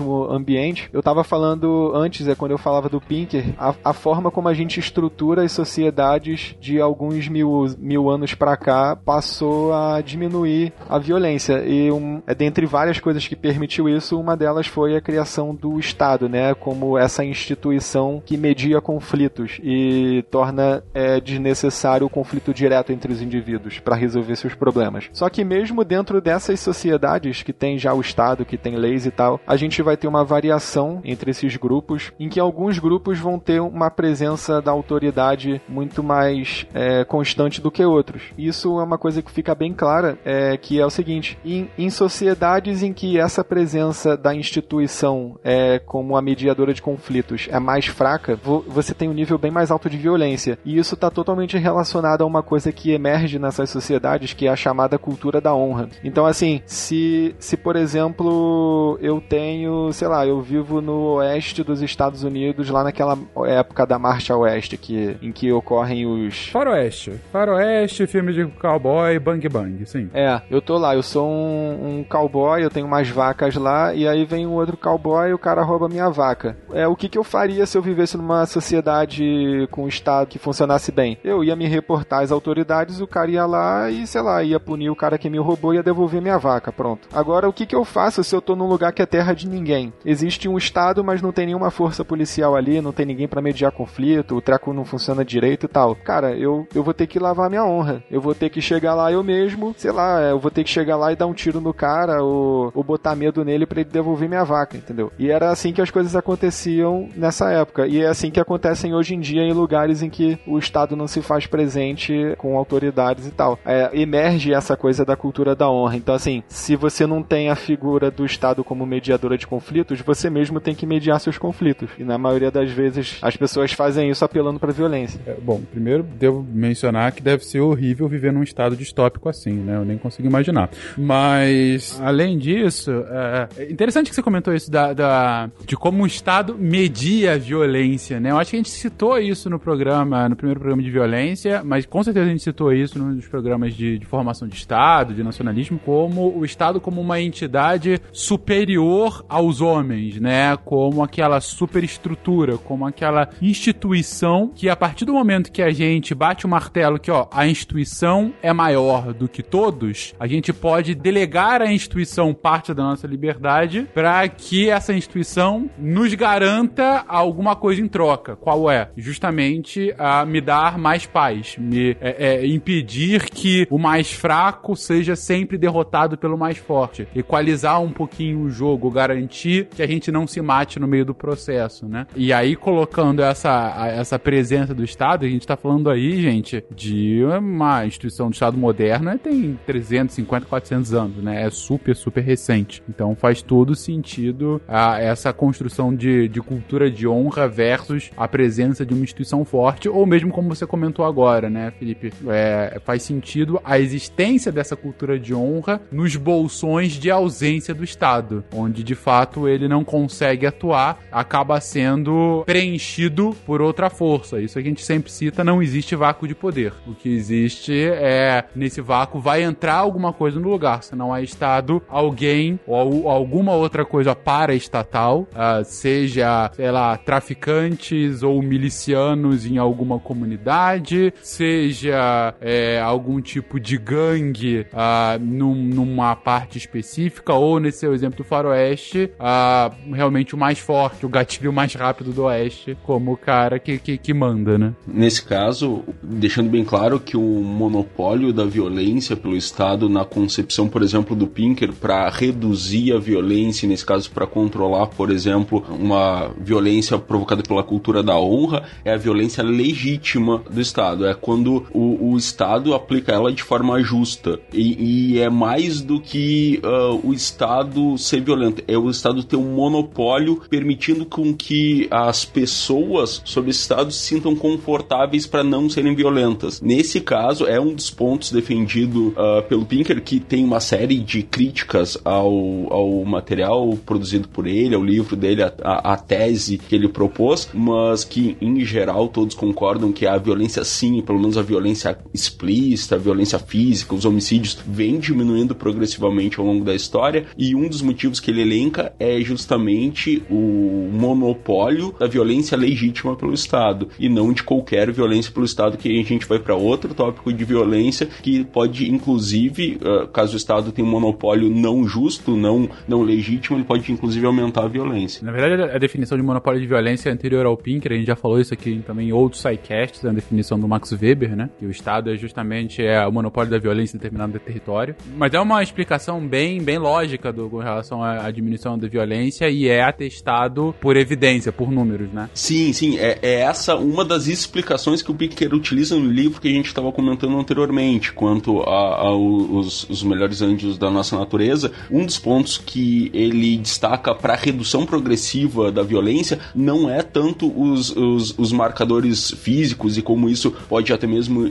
organismo-ambiente. Eu estava falando antes, é quando eu falava do Pinker, a, a, forma como a gente estrutura as sociedades de alguns mil, mil anos para cá passou a diminuir a violência. E um, é, dentre várias coisas que permitiu isso, uma delas foi a criação do Estado, né? Como essa instituição que media conflitos e torna é, desnecessário o conflito direto entre os indivíduos para resolver seus problemas. Só que mesmo dentro dessas sociedades que tem já o Estado, que tem leis e tal, a gente vai ter uma variação entre esses grupos, em que alguns grupos vão ter uma presença da autoridade muito mais é, constante do que outros. Isso é uma coisa que fica bem clara, é, que é o seguinte: em, em sociedades em que essa presença da instituição é como a mediadora de conflitos é mais fraca, você tem um nível bem mais alto de violência. E isso está totalmente relacionado a uma coisa que emerge nessas sociedades, que é a chamada cultura da honra. Então, assim, se, se por exemplo, eu tenho, sei lá, eu vivo no oeste dos Estados Unidos, lá naquela época da Marcha Oeste, que, em que ocorrem os. Faroeste. Faroeste, filme de cowboy, bang bang, sim. É, eu tô lá, eu sou um, um cowboy, eu tenho umas vacas lá, e aí vem um outro cowboy e o cara rouba minha vaca. É, o que, que eu faria se eu vivesse numa sociedade com um Estado que funcionasse bem? Eu ia me reportar às autoridades, o cara ia lá e, sei lá, ia punir o cara que me roubou e ia devolver minha vaca, pronto. Agora, o que, que eu faço se eu tô num lugar que é terra de ninguém? Existe um Estado, mas não tem nenhuma força policial ali, não tem ninguém para mediar conflito, o treco não funciona direito e tal. Cara, eu, eu vou ter que lavar minha honra. Eu vou ter que chegar lá eu mesmo, sei lá, eu vou ter que chegar lá e dar um tiro no cara ou, ou botar medo nele para ele devolver minha vaca, entendeu? E era assim que as coisas aconteciam nessa época. E é assim que acontecem hoje em dia em lugares em que o Estado não se faz presente com autoridades e tal. É, emerge essa coisa da cultura da honra. Então, assim, se você não tem a figura do Estado como mediadora de conflitos, você mesmo tem que mediar seus conflitos. E na maioria das vezes as pessoas fazem isso apelando para violência. É, bom, primeiro devo mencionar que deve ser horrível viver num estado distópico assim, né? Eu nem consigo imaginar. Mas, além disso, é, é interessante que você comentou isso da, da, de como o Estado media a violência, né? Eu acho que a gente citou isso no programa, no primeiro programa de violência, mas com certeza a gente citou isso nos programas de, de formação de Estado, de nacionalismo, como o Estado como uma entidade superior aos homens, né? Como aquela superestrutura, como aquela instituição que a partir do momento que a gente bate o martelo que, ó, a instituição é maior do que todos, a gente pode delegar à instituição parte da nossa liberdade para que essa instituição nos garanta alguma coisa em troca. Qual é? Justamente a me dar mais paz, me é, é, impedir que o mais fraco seja sempre derrotado pelo mais forte, equalizar um pouquinho o jogo, garantir que a gente não se mate no meio do processo, né? E aí colocando essa essa presença do Estado, a gente tá falando aí, gente, de uma instituição do Estado moderna tem 350, 400 anos, né? É super, super recente. Então faz todo sentido a, essa construção de, de cultura de honra versus a presença de uma instituição forte, ou mesmo como você comentou agora, né, Felipe? É, faz sentido a existência dessa cultura de honra nos bolsões de ausência do Estado, onde de fato ele não consegue atuar, acaba sendo preenchido por outra força. Isso a gente sempre cita, não existe vácuo de poder. O que existe é, nesse vácuo, vai entrar alguma coisa no lugar. Se não é Estado, alguém ou alguma outra coisa paraestatal, uh, seja, sei lá, traficantes ou milicianos em alguma comunidade, seja é, algum tipo de gangue uh, num, numa parte específica, ou nesse seu exemplo do faroeste, uh, realmente o mais forte, o gatilho mais rápido do oeste, como o cara que, que, que manda, né? Nesse caso, deixando bem claro que o monopólio da violência pelo Estado na concepção, por exemplo, do Pinker para reduzir a violência, nesse caso para controlar, por exemplo, uma violência provocada pela cultura da honra, é a violência legítima do Estado. É quando o, o Estado aplica ela de forma justa. E, e é mais do que uh, o Estado ser violento, é o Estado ter um monopólio permitindo com que as pessoas sob esse Estado se sintam confortáveis para não serem violentas. Nesse caso, é um dos pontos defendido uh, pelo Pinker, que tem uma série de críticas ao, ao material produzido por ele, ao livro dele, a, a, a tese que ele propôs, mas que em geral todos concordam que a violência sim, pelo menos a violência explícita, a violência física, os homicídios vem diminuindo progressivamente ao longo da história e um dos motivos que ele elenca é justamente o monopólio da violência legítima pelo Estado e não de qualquer violência pelo Estado que a gente vai para outro tópico de violência que pode inclusive, caso o Estado tenha um monopólio não justo, não não legítimo, ele pode inclusive aumentar a violência. Na verdade, a definição de monopólio de violência é anterior ao Pinker, a gente já falou isso aqui também em outros sidecasts, a definição do Max Weber, né? Que o Estado é justamente é o monopólio da violência em determinado território. Mas é uma explicação bem, bem lógica do, com relação à diminuição da violência e é atestado por evidência, por números, né? Sim, sim. É, é essa uma das explicações que o Pinker utiliza no livro que a gente estava comentando anteriormente, quanto aos os melhores anjos da nossa natureza. Um dos pontos que ele destaca para a redução progressiva da violência não é tanto os, os, os, marcadores físicos e como isso pode até mesmo uh,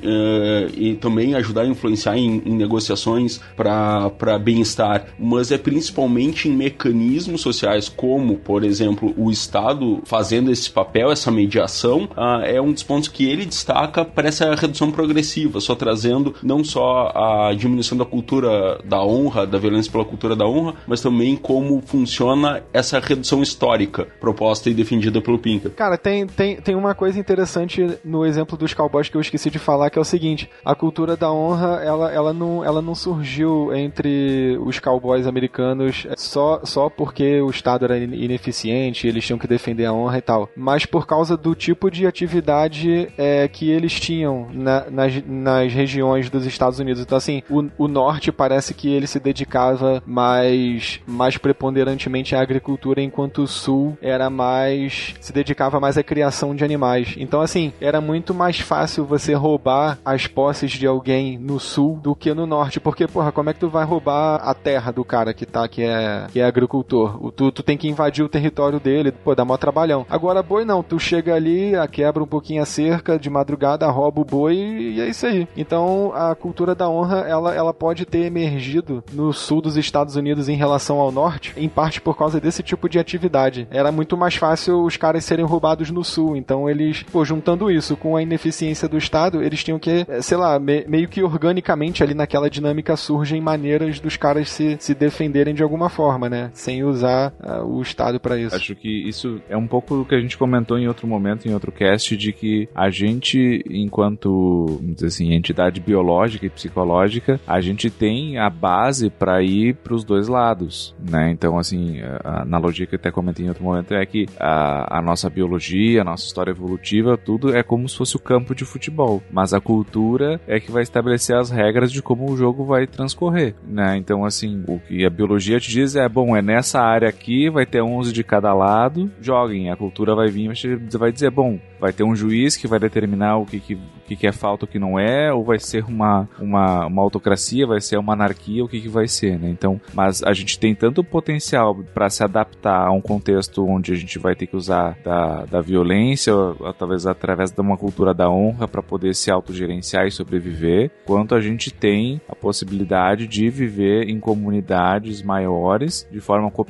e também ajudar a influenciar em, em negociações para bem-estar, mas é principalmente em mecanismos sociais, como, por exemplo, o Estado fazendo esse papel, essa mediação, ah, é um dos pontos que ele destaca para essa redução progressiva, só trazendo não só a diminuição da cultura da honra, da violência pela cultura da honra, mas também como funciona essa redução histórica proposta e defendida pelo Pinker. Cara, tem, tem, tem uma coisa interessante no exemplo dos cowboys que eu esqueci de falar, que é o seguinte: a cultura da honra, ela, ela, não, ela não surgiu entre os cowboys americanos só, só porque o Estado era ineficiente, eles tinham que defender a honra e tal, mas por causa do tipo de atividade é, que eles tinham na, nas, nas regiões dos Estados Unidos. Então, assim, o, o norte parece que ele se dedicava mais, mais preponderantemente à agricultura, enquanto o sul era mais. se dedicava mais à criação de animais. Então, assim, era muito mais fácil você roubar as posses de alguém no sul do que no norte, porque, porra, como é que tu vai roubar a terra do cara que tá, que é, que é agricultor? O, tu, tu tem que invadir o território dele, pô, dá mó trabalhão. Agora, boi não, tu chega ali, quebra um pouquinho a cerca, de madrugada rouba o boi e é isso aí. Então, a cultura da honra, ela, ela pode ter emergido no sul dos Estados Unidos em relação ao norte, em parte por causa desse tipo de atividade. Era muito mais fácil os caras serem roubados no sul, então eles, pô, juntando isso com a ineficiência do Estado, eles tinham que, eh, sei lá, me, meio que organicamente ali naquela dinâmica surgem maneiras dos caras se, se defenderem de alguma forma, né? Sem usar uh, o Estado para isso. Acho que isso é um pouco o que a gente comentou em outro momento, em outro cast, de que a gente, enquanto, assim, entidade biológica e psicológica, a gente tem a base para ir para os dois lados, né? Então, assim, a analogia que eu até comentei em outro momento é que a, a nossa biologia, a nossa história evolutiva, tudo é como se fosse o campo de futebol, mas a cultura é que vai estabelecer as regras de como o jogo vai transcorrer, né? Então, assim, o que a biologia te diz é, bom, é nessa área aqui, vai ter 11 de cada lado, joguem, a cultura vai vir e vai dizer, bom, vai ter um juiz que vai determinar o que, que, que, é falta o que não é, ou vai ser uma, uma, uma autocracia, vai ser uma anarquia, o que, que vai ser, né? Então, mas a gente tem tanto potencial para se adaptar a um contexto onde a gente vai ter que usar da, da violência, ou, talvez através de uma cultura da honra para poder se autogerenciar e sobreviver, quanto a gente tem a possibilidade de viver em comunidades maiores, de forma cooperativa,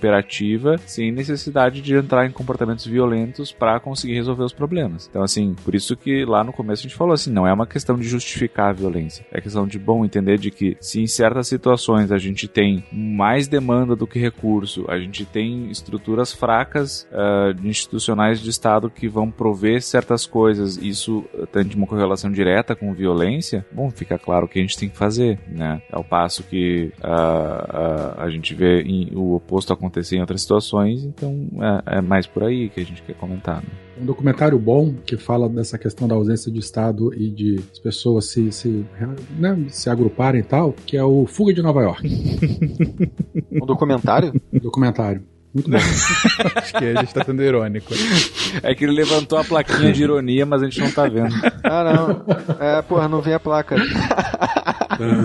sem necessidade de entrar em comportamentos violentos para conseguir resolver os problemas. Então, assim, por isso que lá no começo a gente falou assim, não é uma questão de justificar a violência, é questão de bom entender de que se em certas situações a gente tem mais demanda do que recurso, a gente tem estruturas fracas uh, institucionais de Estado que vão prover certas coisas, isso tem uma correlação direta com violência, bom, fica claro o que a gente tem que fazer, né? Ao passo que uh, uh, a gente vê em, o oposto acontecer em outras situações, então é, é, mais por aí que a gente quer comentar. Né? Um documentário bom que fala dessa questão da ausência de Estado e de as pessoas se, se, né, se agruparem e tal, que é o Fuga de Nova York. um documentário? Um documentário. Muito bom. Acho que a gente tá sendo irônico. É que ele levantou a plaquinha de ironia, mas a gente não tá vendo. Ah, não. É, porra, não vem a placa. Agora,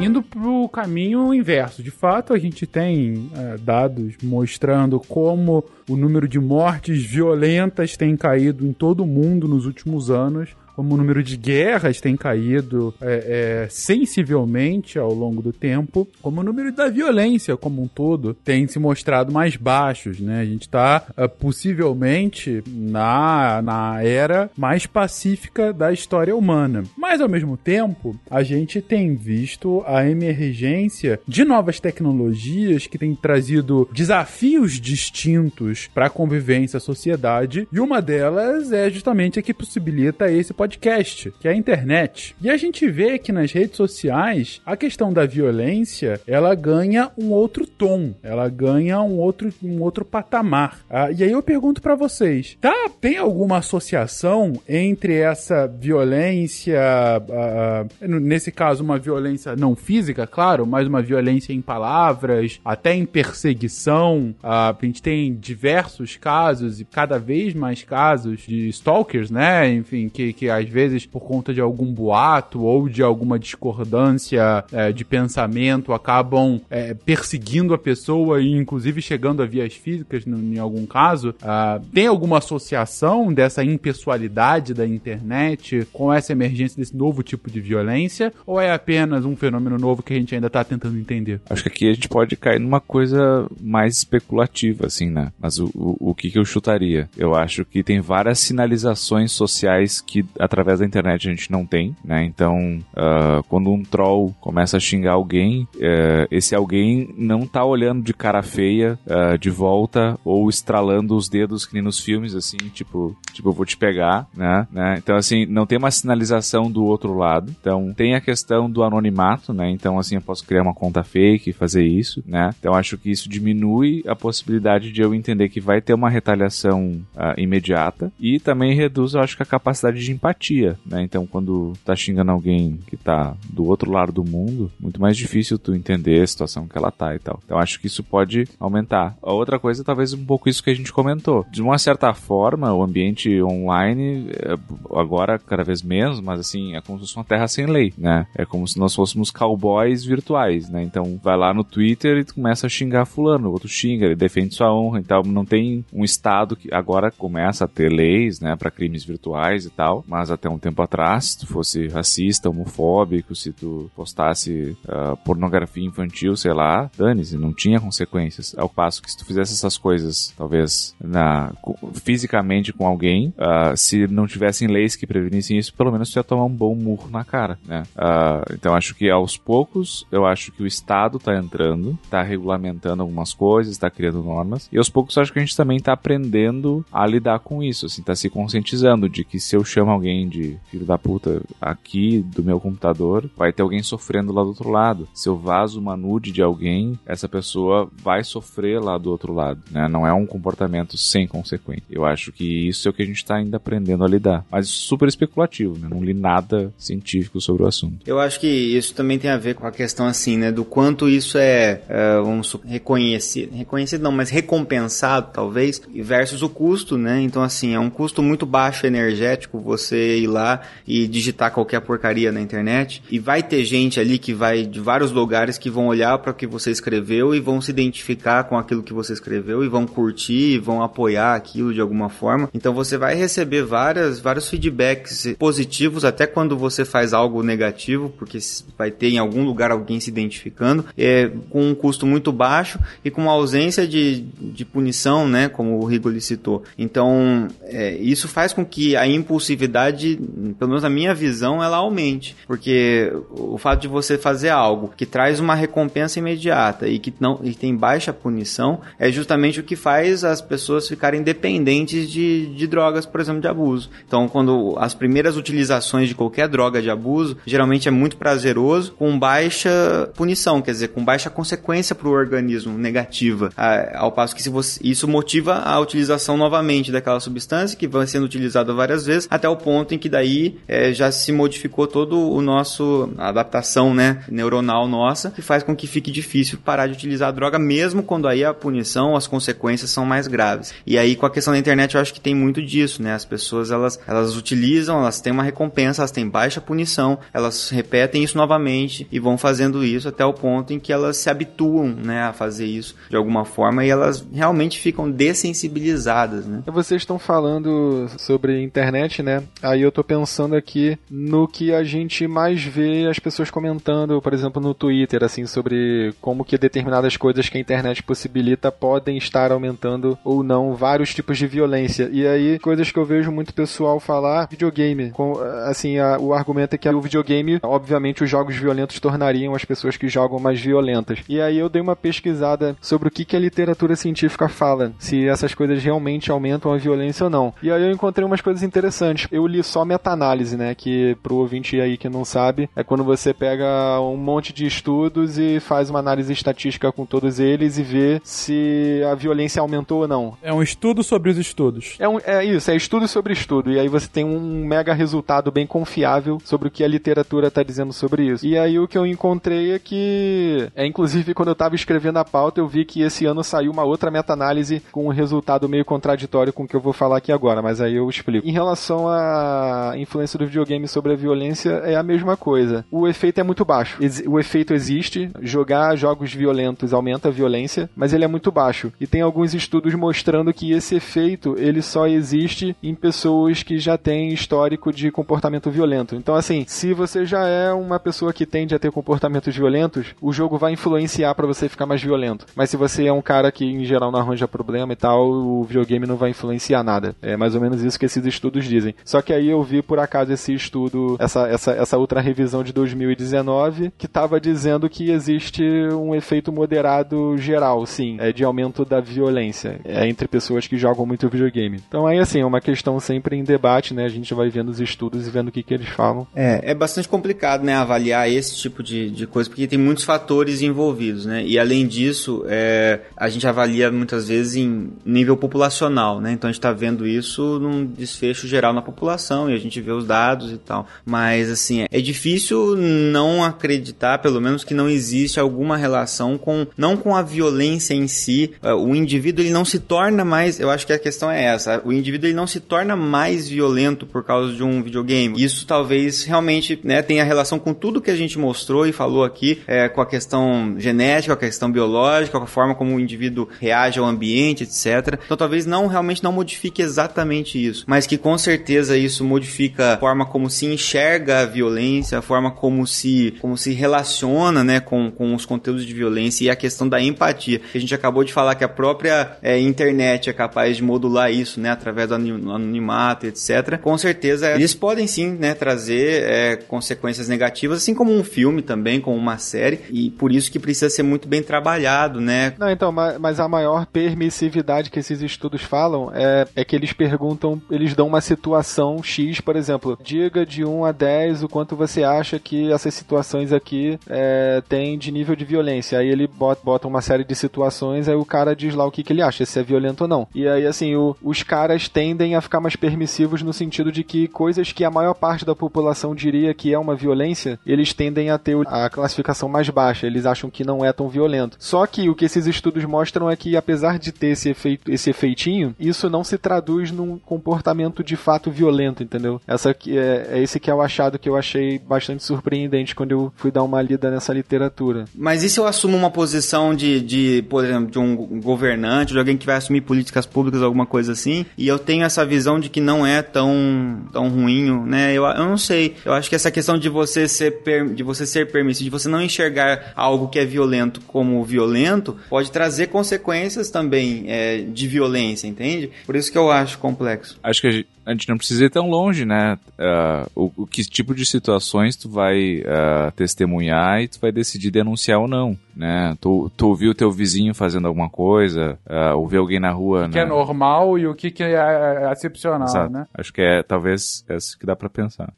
indo pro caminho inverso, de fato, a gente tem é, dados mostrando como o número de mortes violentas tem caído em todo o mundo nos últimos anos como o número de guerras tem caído é, é, sensivelmente ao longo do tempo, como o número da violência como um todo tem se mostrado mais baixos, né? A gente está é, possivelmente na, na era mais pacífica da história humana. Mas ao mesmo tempo, a gente tem visto a emergência de novas tecnologias que têm trazido desafios distintos para a convivência à sociedade, e uma delas é justamente a que possibilita esse podcast podcast, que é a internet. E a gente vê que nas redes sociais a questão da violência ela ganha um outro tom, ela ganha um outro, um outro patamar. Ah, e aí eu pergunto para vocês, tá? Tem alguma associação entre essa violência, ah, ah, nesse caso uma violência não física, claro, mas uma violência em palavras, até em perseguição. Ah, a gente tem diversos casos e cada vez mais casos de stalkers, né? Enfim, que, que às vezes por conta de algum boato ou de alguma discordância é, de pensamento acabam é, perseguindo a pessoa e inclusive chegando a vias físicas no, em algum caso. Uh, tem alguma associação dessa impessoalidade da internet com essa emergência desse novo tipo de violência ou é apenas um fenômeno novo que a gente ainda está tentando entender? Acho que aqui a gente pode cair numa coisa mais especulativa, assim, né? Mas o, o, o que, que eu chutaria? Eu acho que tem várias sinalizações sociais que através da internet a gente não tem, né? Então, uh, quando um troll começa a xingar alguém, uh, esse alguém não tá olhando de cara feia uh, de volta ou estralando os dedos que nem nos filmes, assim, tipo, tipo, eu vou te pegar, né? né? Então, assim, não tem uma sinalização do outro lado. Então, tem a questão do anonimato, né? Então, assim, eu posso criar uma conta fake e fazer isso, né? Então, acho que isso diminui a possibilidade de eu entender que vai ter uma retaliação uh, imediata e também reduz, eu acho a capacidade de empatia, né? Então, quando tá xingando alguém que tá do outro lado do mundo, muito mais difícil tu entender a situação que ela tá e tal. Então, acho que isso pode aumentar. A outra coisa, talvez um pouco isso que a gente comentou. De uma certa forma, o ambiente online, é, agora cada vez menos, mas assim, é como se fosse uma terra sem lei, né? É como se nós fôssemos cowboys virtuais, né? Então, vai lá no Twitter e tu começa a xingar fulano, o outro xinga, ele defende sua honra e tal. Não tem um estado que agora começa a ter leis, né, para crimes virtuais e tal, mas até um tempo atrás, se tu fosse racista, homofóbico, se tu postasse uh, pornografia infantil, sei lá, dane-se, não tinha consequências. Ao passo que se tu fizesse essas coisas, talvez na fisicamente com alguém, uh, se não tivessem leis que prevenissem isso, pelo menos tu ia tomar um bom murro na cara, né? Uh, então acho que aos poucos, eu acho que o Estado tá entrando, tá regulamentando algumas coisas, tá criando normas, e aos poucos acho que a gente também tá aprendendo a lidar com isso, assim, tá se conscientizando de que se eu chamo alguém de filho da puta aqui do meu computador, vai ter alguém sofrendo lá do outro lado. Se eu vazo uma nude de alguém, essa pessoa vai sofrer lá do outro lado, né? Não é um comportamento sem consequência. Eu acho que isso é o que a gente tá ainda aprendendo a lidar. Mas super especulativo, né? Não li nada científico sobre o assunto. Eu acho que isso também tem a ver com a questão assim, né? Do quanto isso é, é vamos reconhecido, reconhecido não, mas recompensado talvez, versus o custo, né? Então assim, é um custo muito baixo energético você ir lá e digitar qualquer porcaria na internet e vai ter gente ali que vai de vários lugares que vão olhar para o que você escreveu e vão se identificar com aquilo que você escreveu e vão curtir, e vão apoiar aquilo de alguma forma. Então você vai receber várias, vários feedbacks positivos até quando você faz algo negativo, porque vai ter em algum lugar alguém se identificando, é, com um custo muito baixo e com uma ausência de, de punição, né, como o Rigoli citou. Então, é, isso faz com que a impulsividade, pelo menos na minha visão, ela aumente, porque o fato de você fazer algo que traz uma recompensa imediata e que não e tem baixa punição é justamente o que faz as pessoas ficarem dependentes de, de drogas, por exemplo, de abuso. Então, quando as primeiras utilizações de qualquer droga de abuso, geralmente é muito prazeroso, com baixa punição, quer dizer, com baixa consequência para o organismo negativa, ao passo que se você, isso motiva a utilização novamente daquela substância que vai sendo utilizada várias vezes, até o ponto em que daí é, já se modificou todo o nosso a adaptação, né, neuronal nossa, que faz com que fique difícil parar de utilizar a droga, mesmo quando aí a punição, as consequências são mais graves. E aí com a questão da internet eu acho que tem muito disso, né? As pessoas elas elas utilizam, elas têm uma recompensa, elas têm baixa punição, elas repetem isso novamente e vão fazendo isso até o ponto em que elas se habituam, né, a fazer isso de alguma forma e elas realmente ficam dessensibilizadas, né? Vocês estão falando sobre internet, né? Aí eu tô pensando aqui no que a gente mais vê as pessoas comentando, por exemplo, no Twitter, assim, sobre como que determinadas coisas que a internet possibilita podem estar aumentando ou não vários tipos de violência. E aí, coisas que eu vejo muito pessoal falar, videogame. Com, assim, a, o argumento é que o videogame, obviamente, os jogos violentos tornariam as pessoas que jogam mais violentas. E aí eu dei uma pesquisada sobre o que, que a literatura científica fala, se essas coisas realmente aumentam a violência ou não. E aí eu encontrei umas coisas interessantes. Eu li só meta-análise, né, que pro ouvinte aí que não sabe, é quando você pega um monte de estudos e faz uma análise estatística com todos eles e vê se a violência aumentou ou não. É um estudo sobre os estudos. É, um, é isso, é estudo sobre estudo. E aí você tem um mega resultado bem confiável sobre o que a literatura está dizendo sobre isso. E aí o que eu encontrei é que, é inclusive quando eu estava escrevendo a pauta, eu vi que esse ano saiu uma outra meta-análise com um resultado meio contraditório com o que eu vou falar aqui agora, mas aí eu explico. Em relação a a influência do videogame sobre a violência é a mesma coisa. O efeito é muito baixo. O efeito existe, jogar jogos violentos aumenta a violência, mas ele é muito baixo. E tem alguns estudos mostrando que esse efeito ele só existe em pessoas que já têm histórico de comportamento violento. Então, assim, se você já é uma pessoa que tende a ter comportamentos violentos, o jogo vai influenciar para você ficar mais violento. Mas se você é um cara que em geral não arranja problema e tal, o videogame não vai influenciar nada. É mais ou menos isso que esses estudos dizem. Só que aí eu vi por acaso esse estudo, essa, essa, essa outra revisão de 2019, que estava dizendo que existe um efeito moderado geral, sim, é de aumento da violência é, entre pessoas que jogam muito videogame. Então aí assim, é uma questão sempre em debate, né? A gente vai vendo os estudos e vendo o que, que eles falam. É, é bastante complicado, né, avaliar esse tipo de, de coisa, porque tem muitos fatores envolvidos, né? E além disso, é, a gente avalia muitas vezes em nível populacional, né? Então a gente está vendo isso num desfecho geral na população e a gente vê os dados e tal. Mas assim, é difícil não acreditar, pelo menos, que não existe alguma relação com não com a violência em si. É, o indivíduo ele não se torna mais, eu acho que a questão é essa. O indivíduo ele não se torna mais violento por causa de um videogame. Isso talvez realmente, né, tenha relação com tudo que a gente mostrou e falou aqui, é, com a questão genética, com a questão biológica, com a forma como o indivíduo reage ao ambiente, etc. Então talvez não realmente não modifique exatamente isso, mas que com certeza isso modifica a forma como se enxerga a violência, a forma como se como se relaciona, né, com, com os conteúdos de violência e a questão da empatia. A gente acabou de falar que a própria é, internet é capaz de modular isso, né, através do anonimato, etc. Com certeza eles podem sim, né, trazer é, consequências negativas, assim como um filme também, como uma série, e por isso que precisa ser muito bem trabalhado, né? Não, então, mas a maior permissividade que esses estudos falam é, é que eles perguntam, eles dão uma situação X, por exemplo, diga de 1 a 10 o quanto você acha que essas situações aqui é, de nível de violência. Aí ele bota, bota, uma série de situações, aí o cara diz lá o que, que ele acha, se é violento ou não. E aí, assim, o, os caras tendem a ficar mais permissivos no sentido de que coisas que a maior parte da população diria que é uma violência, eles tendem a ter a classificação mais baixa. Eles acham que não é tão violento. Só que o que esses estudos mostram é que, apesar de ter esse efeito, esse efeitinho, isso não se traduz num comportamento de fato violento, entendeu? Essa que é, é esse que é o achado que eu achei bastante surpreendente quando eu fui dar uma lida nessa literatura. Mas e se eu assumo uma posição de, de, por exemplo, de um governante, de alguém que vai assumir políticas públicas, alguma coisa assim, e eu tenho essa visão de que não é tão, tão ruim, né? Eu, eu não sei. Eu acho que essa questão de você ser, per, de você ser permissivo, de você não enxergar algo que é violento como violento, pode trazer consequências também é, de violência, entende? Por isso que eu acho complexo. Acho que a gente não precisa ir tão longe, né? Uh, o, o, que tipo de situações tu vai uh, testemunhar e tu vai decidir denunciar ou não, né? Tu, tu ouviu teu vizinho fazendo alguma coisa, uh, ouviu alguém na rua, O que é né? é normal e o que, que é, é, é excepcional, Exato. né? Acho que é, talvez, é isso que dá pra pensar.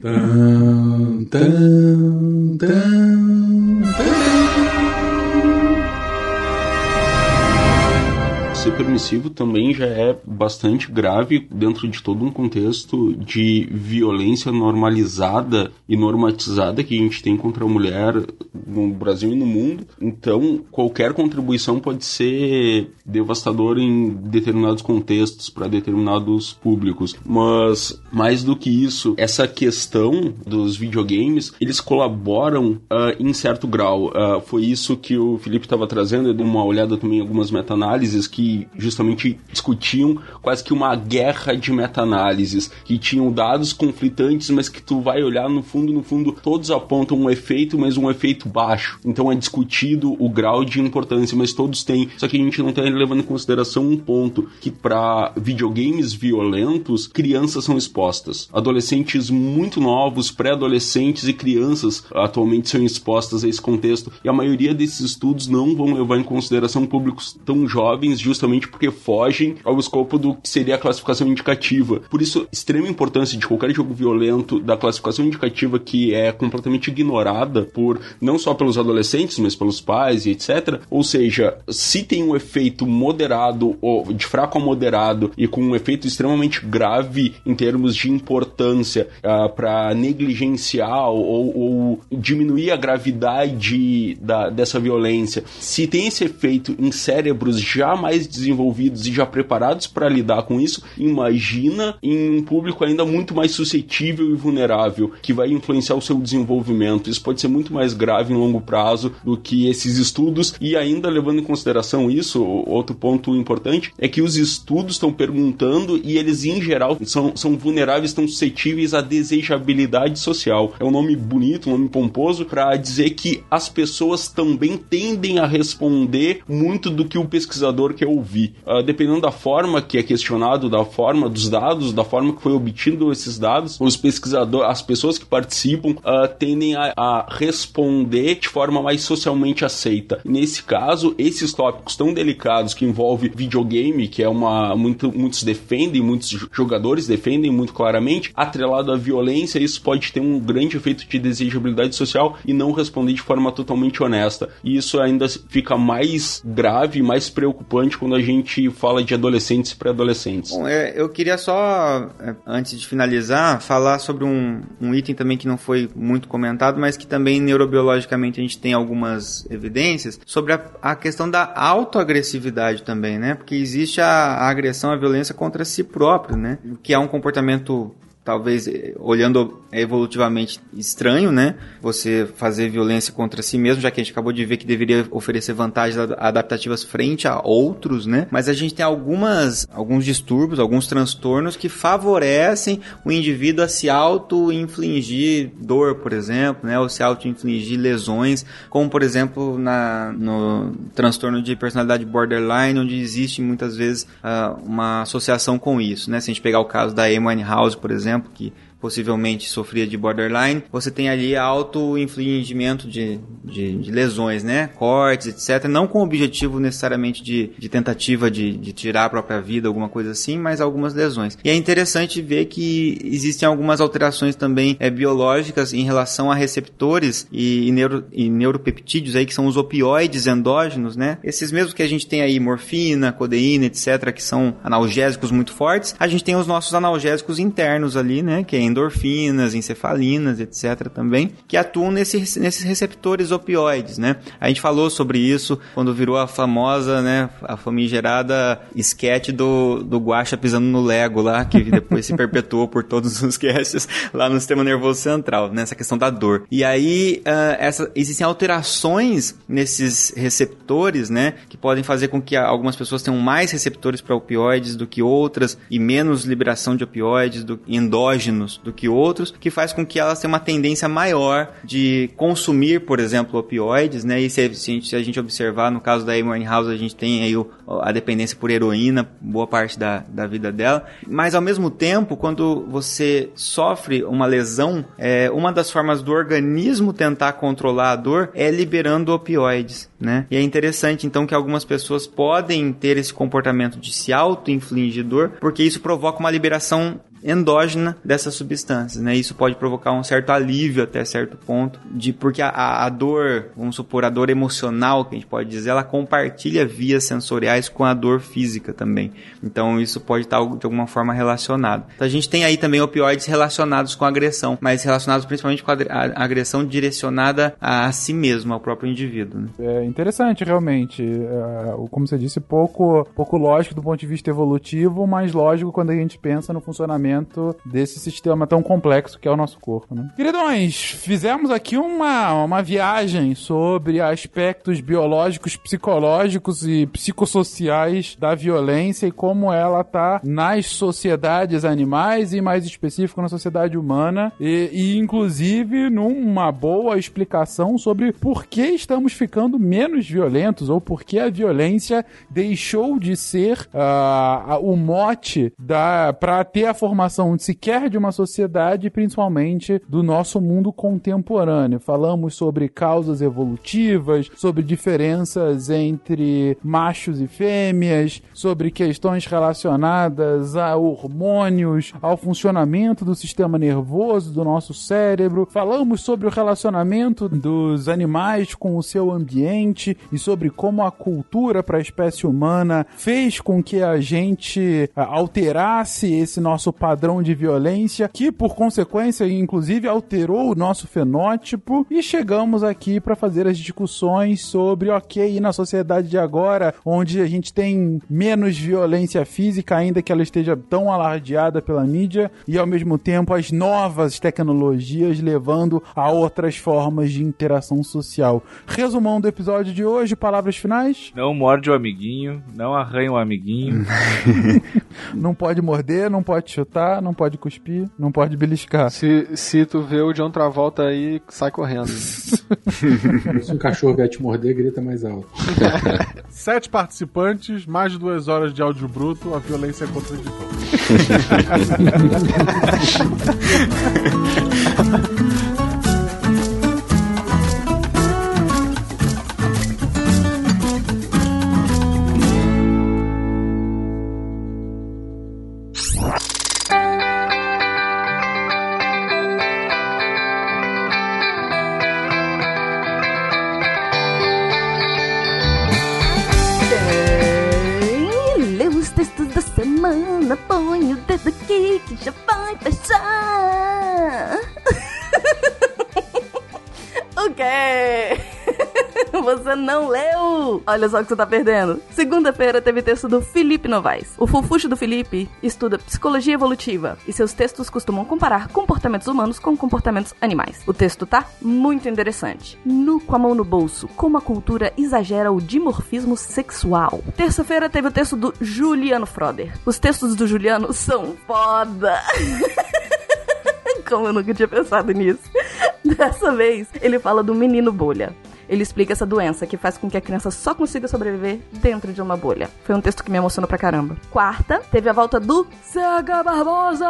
Ser permissivo também já é bastante grave dentro de todo um contexto de violência normalizada e normatizada que a gente tem contra a mulher no Brasil e no mundo. Então, qualquer contribuição pode ser devastadora em determinados contextos para determinados públicos. Mas mais do que isso, essa questão dos videogames, eles colaboram uh, em certo grau. Uh, foi isso que o Felipe estava trazendo, eu dei uma olhada também em algumas meta-análises que justamente discutiam quase que uma guerra de meta-análises, que tinham dados conflitantes, mas que tu vai olhar no fundo, no fundo, todos apontam um efeito, mas um efeito baixo. Então é discutido o grau de importância, mas todos têm. Só que a gente não está levando em consideração um ponto que para videogames violentos, crianças são expostas. Adolescentes muito novos, pré-adolescentes e crianças atualmente são expostas a esse contexto. E a maioria desses estudos não vão levar em consideração públicos tão jovens, justamente justamente porque fogem ao escopo do que seria a classificação indicativa. Por isso, extrema importância de qualquer jogo violento da classificação indicativa que é completamente ignorada por não só pelos adolescentes, mas pelos pais e etc. Ou seja, se tem um efeito moderado ou de fraco a moderado e com um efeito extremamente grave em termos de importância uh, ah, para negligenciar ou, ou, diminuir a gravidade da, dessa violência, se tem esse efeito em cérebros já mais desenvolvidos e já preparados para lidar com isso, imagina em um público ainda muito mais suscetível e vulnerável, que vai influenciar o seu desenvolvimento. Isso pode ser muito mais grave em longo prazo do que esses estudos, e ainda levando em consideração isso, outro ponto importante é que os estudos estão perguntando e eles, em geral, são, são vulneráveis, estão suscetíveis à desejabilidade social. É um nome bonito, um nome pomposo, para dizer que as pessoas também tendem a responder muito do que o pesquisador quer ouvir. Uh, dependendo da forma que é questionado, da forma dos dados, da forma que foi obtido esses dados, os pesquisadores, as pessoas que participam, uh, tendem a, a, responder de forma mais socialmente aceita. Nesse caso, esses tópicos tão delicados que envolvem videogame, que é uma muito, muitos defendem, muitos jogadores defendem muito claramente, atrelado à violência, isso pode ter um grande efeito de desejabilidade social e não responder de forma totalmente honesta. E isso ainda fica mais grave, mais preocupante quando a gente fala de adolescentes e pré-adolescentes. Bom, é, eu queria só, é, antes de finalizar, falar sobre um, um item também que não foi muito comentado, mas que também neurobiologicamente a gente tem algumas evidências sobre a, a questão da autoagressividade também, né? Porque existe a, a agressão, a violência contra si próprio, né? Que é um comportamento talvez eh, olhando evolutivamente estranho, né? Você fazer violência contra si mesmo, já que a gente acabou de ver que deveria oferecer vantagens adaptativas frente a outros, né? Mas a gente tem algumas alguns distúrbios, alguns transtornos que favorecem o indivíduo a se auto-infligir dor, por exemplo, né? Ou se auto-infligir lesões, como por exemplo na no transtorno de personalidade borderline, onde existe muitas vezes uh, uma associação com isso, né? Se a gente pegar o caso da Amy House, por exemplo exemplo, que possivelmente sofria de borderline, você tem ali auto-infligimento de, de, de, lesões, né? Cortes, etc. Não com o objetivo necessariamente de, de tentativa de, de tirar a própria vida, alguma coisa assim, mas algumas lesões. E é interessante ver que existem algumas alterações também é, biológicas em relação a receptores e, e, neuro, e neuropeptídeos aí, que são os opioides endógenos, né? Esses mesmos que a gente tem aí, morfina, codeína, etc., que são analgésicos muito fortes, a gente tem os nossos analgésicos internos ali, né? Que é endorfinas, encefalinas, etc. também, que atuam nesse, nesses receptores opioides, né? A gente falou sobre isso quando virou a famosa, né, a famigerada esquete do, do Guaxa pisando no Lego lá, que depois se perpetuou por todos os casts lá no sistema nervoso central, nessa questão da dor. E aí, uh, essa, existem alterações nesses receptores, né, que podem fazer com que algumas pessoas tenham mais receptores para opioides do que outras e menos liberação de opioides do, endógenos do que outros, que faz com que elas tenham uma tendência maior de consumir, por exemplo, opioides, né? E se, se a gente observar, no caso da Amy House, a gente tem aí o, a dependência por heroína, boa parte da, da vida dela. Mas ao mesmo tempo, quando você sofre uma lesão, é, uma das formas do organismo tentar controlar a dor é liberando opioides, né? E é interessante então que algumas pessoas podem ter esse comportamento de se auto-infligir dor, porque isso provoca uma liberação endógena dessas substâncias, né? Isso pode provocar um certo alívio até certo ponto, de porque a, a dor, vamos supor, a dor emocional, que a gente pode dizer, ela compartilha vias sensoriais com a dor física também. Então isso pode estar de alguma forma relacionado. Então a gente tem aí também opioides relacionados com agressão, mas relacionados principalmente com a, a agressão direcionada a, a, si mesmo, ao próprio indivíduo. Né? É interessante, realmente. É, como você disse, pouco, pouco lógico do ponto de vista evolutivo, mas lógico quando a gente pensa no funcionamento desse sistema tão complexo que é o nosso corpo. Né? Queridões, fizemos aqui uma, uma viagem sobre aspectos biológicos, psicológicos e psicossociais da violência e como ela está nas sociedades animais e mais específico na sociedade humana e, e inclusive numa boa explicação sobre por que estamos ficando menos violentos ou por que a violência deixou de ser uh, o mote para ter a formação formação sequer de uma sociedade, principalmente do nosso mundo contemporâneo. Falamos sobre causas evolutivas, sobre diferenças entre machos e fêmeas, sobre questões relacionadas a hormônios, ao funcionamento do sistema nervoso do nosso cérebro. Falamos sobre o relacionamento dos animais com o seu ambiente e sobre como a cultura para a espécie humana fez com que a gente alterasse esse nosso padrão padrão de violência, que por consequência, inclusive, alterou o nosso fenótipo. E chegamos aqui para fazer as discussões sobre, ok, e na sociedade de agora, onde a gente tem menos violência física, ainda que ela esteja tão alardeada pela mídia, e ao mesmo tempo as novas tecnologias levando a outras formas de interação social. Resumão do episódio de hoje, palavras finais? Não morde o amiguinho, não arranha o amiguinho. não pode morder, não pode chutar, não pode cuspir, não pode beliscar. Se, se tu vê o John Travolta aí, sai correndo. Se um cachorro vier te morder, grita mais alto. Sete participantes, mais de duas horas de áudio bruto, a violência é contra de todos. Olha só o que você tá perdendo. Segunda-feira teve texto do Felipe Novaes. O fofuxo do Felipe estuda psicologia evolutiva e seus textos costumam comparar comportamentos humanos com comportamentos animais. O texto tá muito interessante. Nu com a mão no bolso, como a cultura exagera o dimorfismo sexual. Terça-feira teve o texto do Juliano Froder. Os textos do Juliano são foda. Como eu nunca tinha pensado nisso. Dessa vez, ele fala do menino bolha. Ele explica essa doença que faz com que a criança só consiga sobreviver dentro de uma bolha. Foi um texto que me emocionou pra caramba. Quarta, teve a volta do CH Barbosa!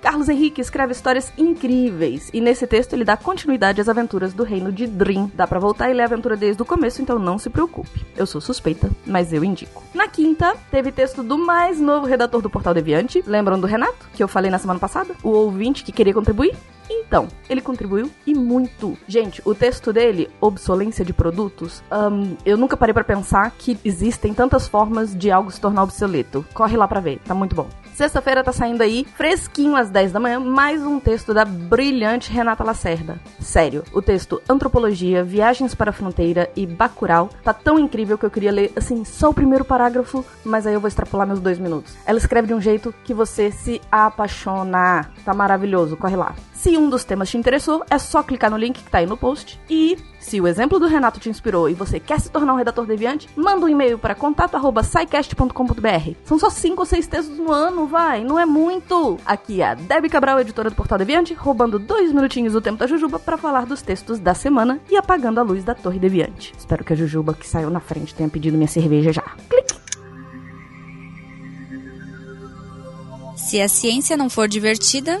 Carlos Henrique escreve histórias incríveis e nesse texto ele dá continuidade às aventuras do reino de Dream. Dá pra voltar e ler a aventura desde o começo, então não se preocupe. Eu sou suspeita, mas eu indico. Na quinta, teve texto do mais novo redator do Portal Deviante. Lembram do Renato, que eu falei na semana passada? O ouvinte que queria contribuir? Então, ele contribuiu e muito. Gente, o texto dele, Obsolência de Produtos, ahn, eu nunca parei pra pensar que existem tantas formas de algo se tornar obsoleto. Corre lá pra ver, tá muito bom. Sexta-feira tá saindo aí, fresquinho às 10 da manhã, mais um texto da brilhante Renata Lacerda. Sério, o texto Antropologia, Viagens para a Fronteira e Bacurau tá tão incrível que eu queria ler, assim, só o primeiro parágrafo, mas aí eu vou extrapolar meus dois minutos. Ela escreve de um jeito que você se apaixona. Tá maravilhoso, corre lá. Se um dos temas te interessou, é só clicar no link que tá aí no post. E se o exemplo do Renato te inspirou e você quer se tornar um redator deviante, manda um e-mail para contato@saicast.com.br. São só cinco ou seis textos no ano, vai, não é muito. Aqui é a Debbie Cabral, editora do Portal Deviante, roubando dois minutinhos do tempo da Jujuba para falar dos textos da semana e apagando a luz da Torre Deviante. Espero que a Jujuba que saiu na frente tenha pedido minha cerveja já. Clique. Se a ciência não for divertida,